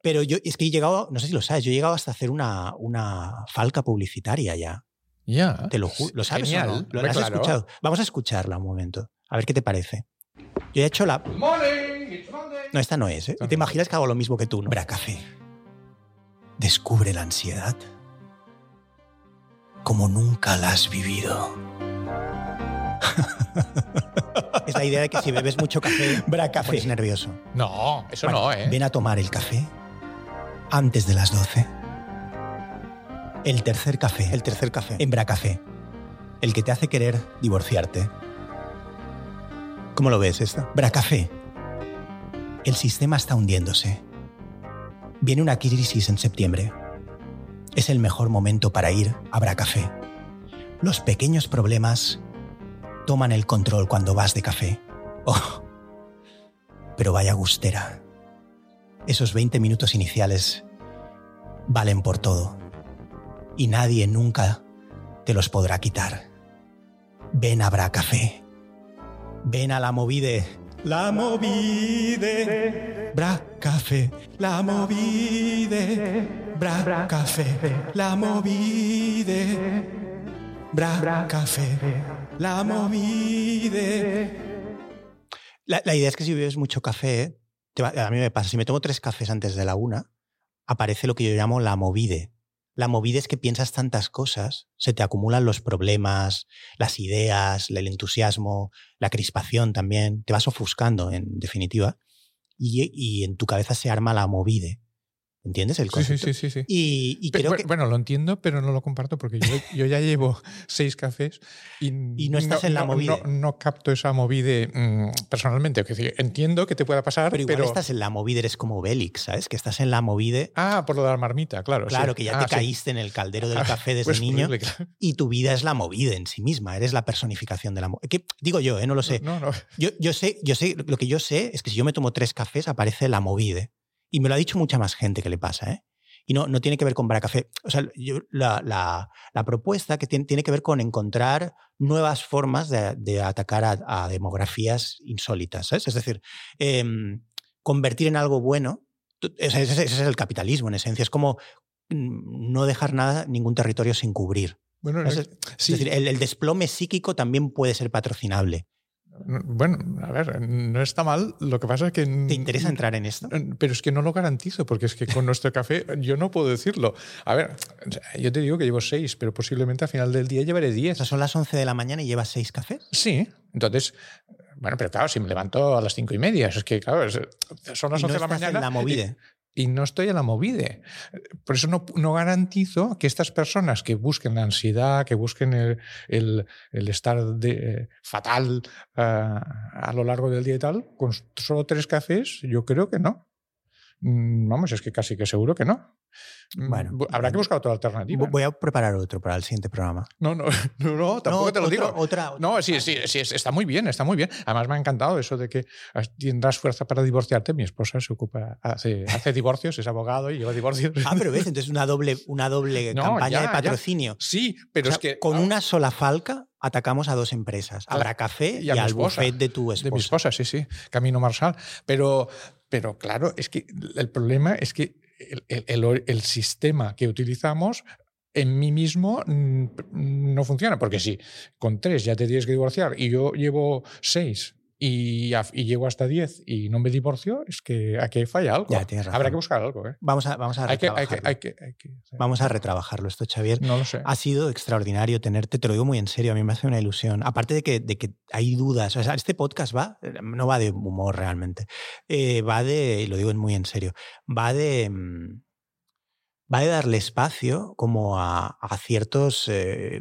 pero yo es que he llegado, no sé si lo sabes, yo he llegado hasta hacer una, una falca publicitaria ya. Ya. Te lo juro. ¿Lo sabes Genial. o no? ¿Lo has claro. escuchado? Vamos a escucharla un momento. A ver qué te parece. Yo he hecho la... No, esta no es, ¿eh? No. ¿Te imaginas que hago lo mismo que tú, no? Bracafé. Descubre la ansiedad como nunca la has vivido. [laughs] es la idea de que si bebes mucho café, [laughs] Bracafé. pones nervioso. No, eso Bueno, no, ¿eh? Ven a tomar el café antes de las 12. El tercer café. El tercer café. En Bracafé. El que te hace querer divorciarte. ¿Cómo lo ves esto? Bracafé. El sistema está hundiéndose. Viene una crisis en septiembre. Es el mejor momento para ir a Bracafé. Los pequeños problemas toman el control cuando vas de café. [laughs] Oh, pero vaya gustera. Esos 20 minutos iniciales valen por todo. Y nadie nunca te los podrá quitar. Ven a Bracafé. Ven a la Movide. La Movide. Bracafé. La Movide. Bracafé. La Movide. Bracafé. La Movide. La, idea es que si bebes mucho café, a mí me pasa, si me tomo tres cafés antes de la una, aparece lo que yo llamo la movide. La movide es que piensas tantas cosas, se te acumulan los problemas, las ideas, el entusiasmo, la crispación también, te vas ofuscando en definitiva, y en tu cabeza se arma la movide. ¿Entiendes el Sí, sí, concepto? sí, sí, sí. Y, y creo que... Bueno, lo entiendo, pero no lo comparto porque yo, yo ya llevo [laughs] seis cafés y, [laughs] Y no estás en la movide. No, no capto esa movide mm, personalmente. Es decir, entiendo que te pueda pasar, Pero pero. igual estás en la movide, eres como Bélix, ¿sabes? Que estás en la movide, Ah, por lo de la marmita, claro. sí. claro, que ya Ah, te sí. caíste en el caldero del [laughs] Ah, café desde pues niño. posible, claro. y tu vida es la movida en sí misma, eres la personificación de la movida. Digo yo, ¿eh? no lo sé. No, no. Yo, yo sé, yo sé, lo que yo sé es que si yo me tomo tres cafés aparece la movide. Y me lo ha dicho mucha más gente que le pasa, ¿eh? Y no, no tiene que ver con Bracafé. O sea, yo- la, la- la propuesta que tiene, tiene que ver con encontrar nuevas formas de, de atacar a, a demografías insólitas, ¿sabes? Es decir, em, convertir en algo bueno. Ese, ese- ese es el capitalismo, en esencia. Es como mm, no dejar nada, ningún territorio sin cubrir. Bueno, Es, decir, el, el desplome psíquico también puede ser patrocinable. Bueno, a ver, no está mal. Lo que pasa es que. ¿Te interesa entrar en esto? Pero es que no lo garantizo, porque es que con nuestro [laughs] café yo no puedo decirlo. A ver, yo te digo que llevo seis, pero posiblemente al final del día llevaré O diez. sea, son las 11 de la mañana y llevas seis cafés. Sí, entonces, bueno, pero claro, si me levanto a las cinco y media, es que, claro, son las Y no 11 de la mañana. en la movida. Y, no estoy en la movide. Por eso no, no garantizo que estas personas que busquen la ansiedad, que busquen el, el- el estar de, fatal ah, a lo largo del día y tal, con solo tres cafés, yo creo que no. Mm, Vamos, es que casi que seguro que no. Mm, Bueno, bu- habrá que buscar otra alternativa. Voy a preparar otro para el siguiente programa. No, no, [laughs] no, no, tampoco No, te lo otro- digo. Otra, No, sí, sí, sí, es- está muy bien, está muy bien. Además me ha encantado eso de que tendrás fuerza para divorciarte. Mi esposa se ocupa, hace, hace divorcios, es abogado y lleva divorcios. Ah, pero ves, entonces una doble, una doble [laughs] No, campaña ya, de ya. patrocinio. Sí, pero O sea, es que con ah, una sola falca atacamos a dos empresas. Habrá café Y y, al esposa, buffet de tu esposa. de mi esposa, sí, sí, Camino Marsal. Pero, pero claro, es que el problema es que el, el- sistema que utilizamos en mí mismo no funciona, porque si con tres ya te tienes que divorciar y yo llevo seis y, a- y llego hasta 10 y no me divorcio, es que aquí falla algo. Ya, tienes razón. Habrá que buscar algo, ¿eh? Vamos a, vamos a Hay que, hay que, retrabajarlo. hay que, hay que- Vamos a retrabajarlo esto, Xavier. No lo sé. Ha sido extraordinario tenerte, te lo digo muy en serio, a mí me hace una ilusión. Aparte de que, de que hay dudas, o sea, este podcast va, no va de humor realmente, eh, va de, y lo digo muy en serio, va de, mm, va de darle espacio como a, a ciertas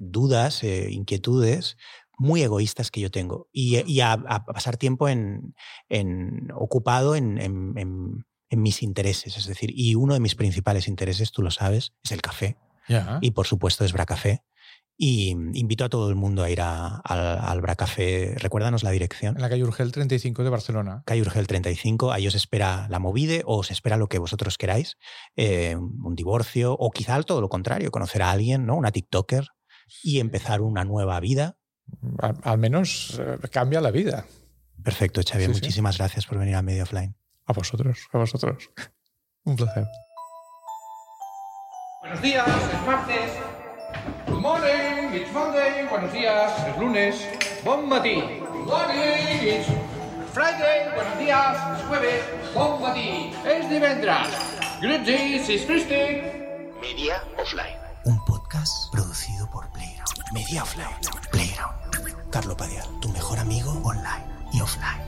dudas, eh, inquietudes muy egoístas que yo tengo y, y a, a pasar tiempo en, en- ocupado en, en- en- mis intereses. Es decir, y uno de mis principales intereses, tú lo sabes, es el café y por supuesto es Bracafé. Y invito a todo el mundo a ir a- al, al Bracafé. Recuérdanos la dirección. En la calle Urgel 35 de Barcelona. Calle Urgel 35, ahí os espera la movide o os espera lo que vosotros queráis, eh, un divorcio o quizá todo lo contrario, conocer a alguien, ¿no? una TikToker y empezar una nueva vida. Al, al menos eh, cambia la vida. Perfecto, Xavier, Sí, sí. muchísimas gracias por venir a Medio Offline. A vosotros, a vosotros. [laughs] Un placer. Buenos días, es martes. Good morning, it's Monday. Buenos días, es lunes. Bon matí. Good morning, it's Friday. Buenos días, es jueves. Bon matí. Es divendres. Good days, it's Thursday. Media Offline. Un podcast producido por Playground. Media Offline. Playground. Carlo Padial, tu mejor amigo online y offline.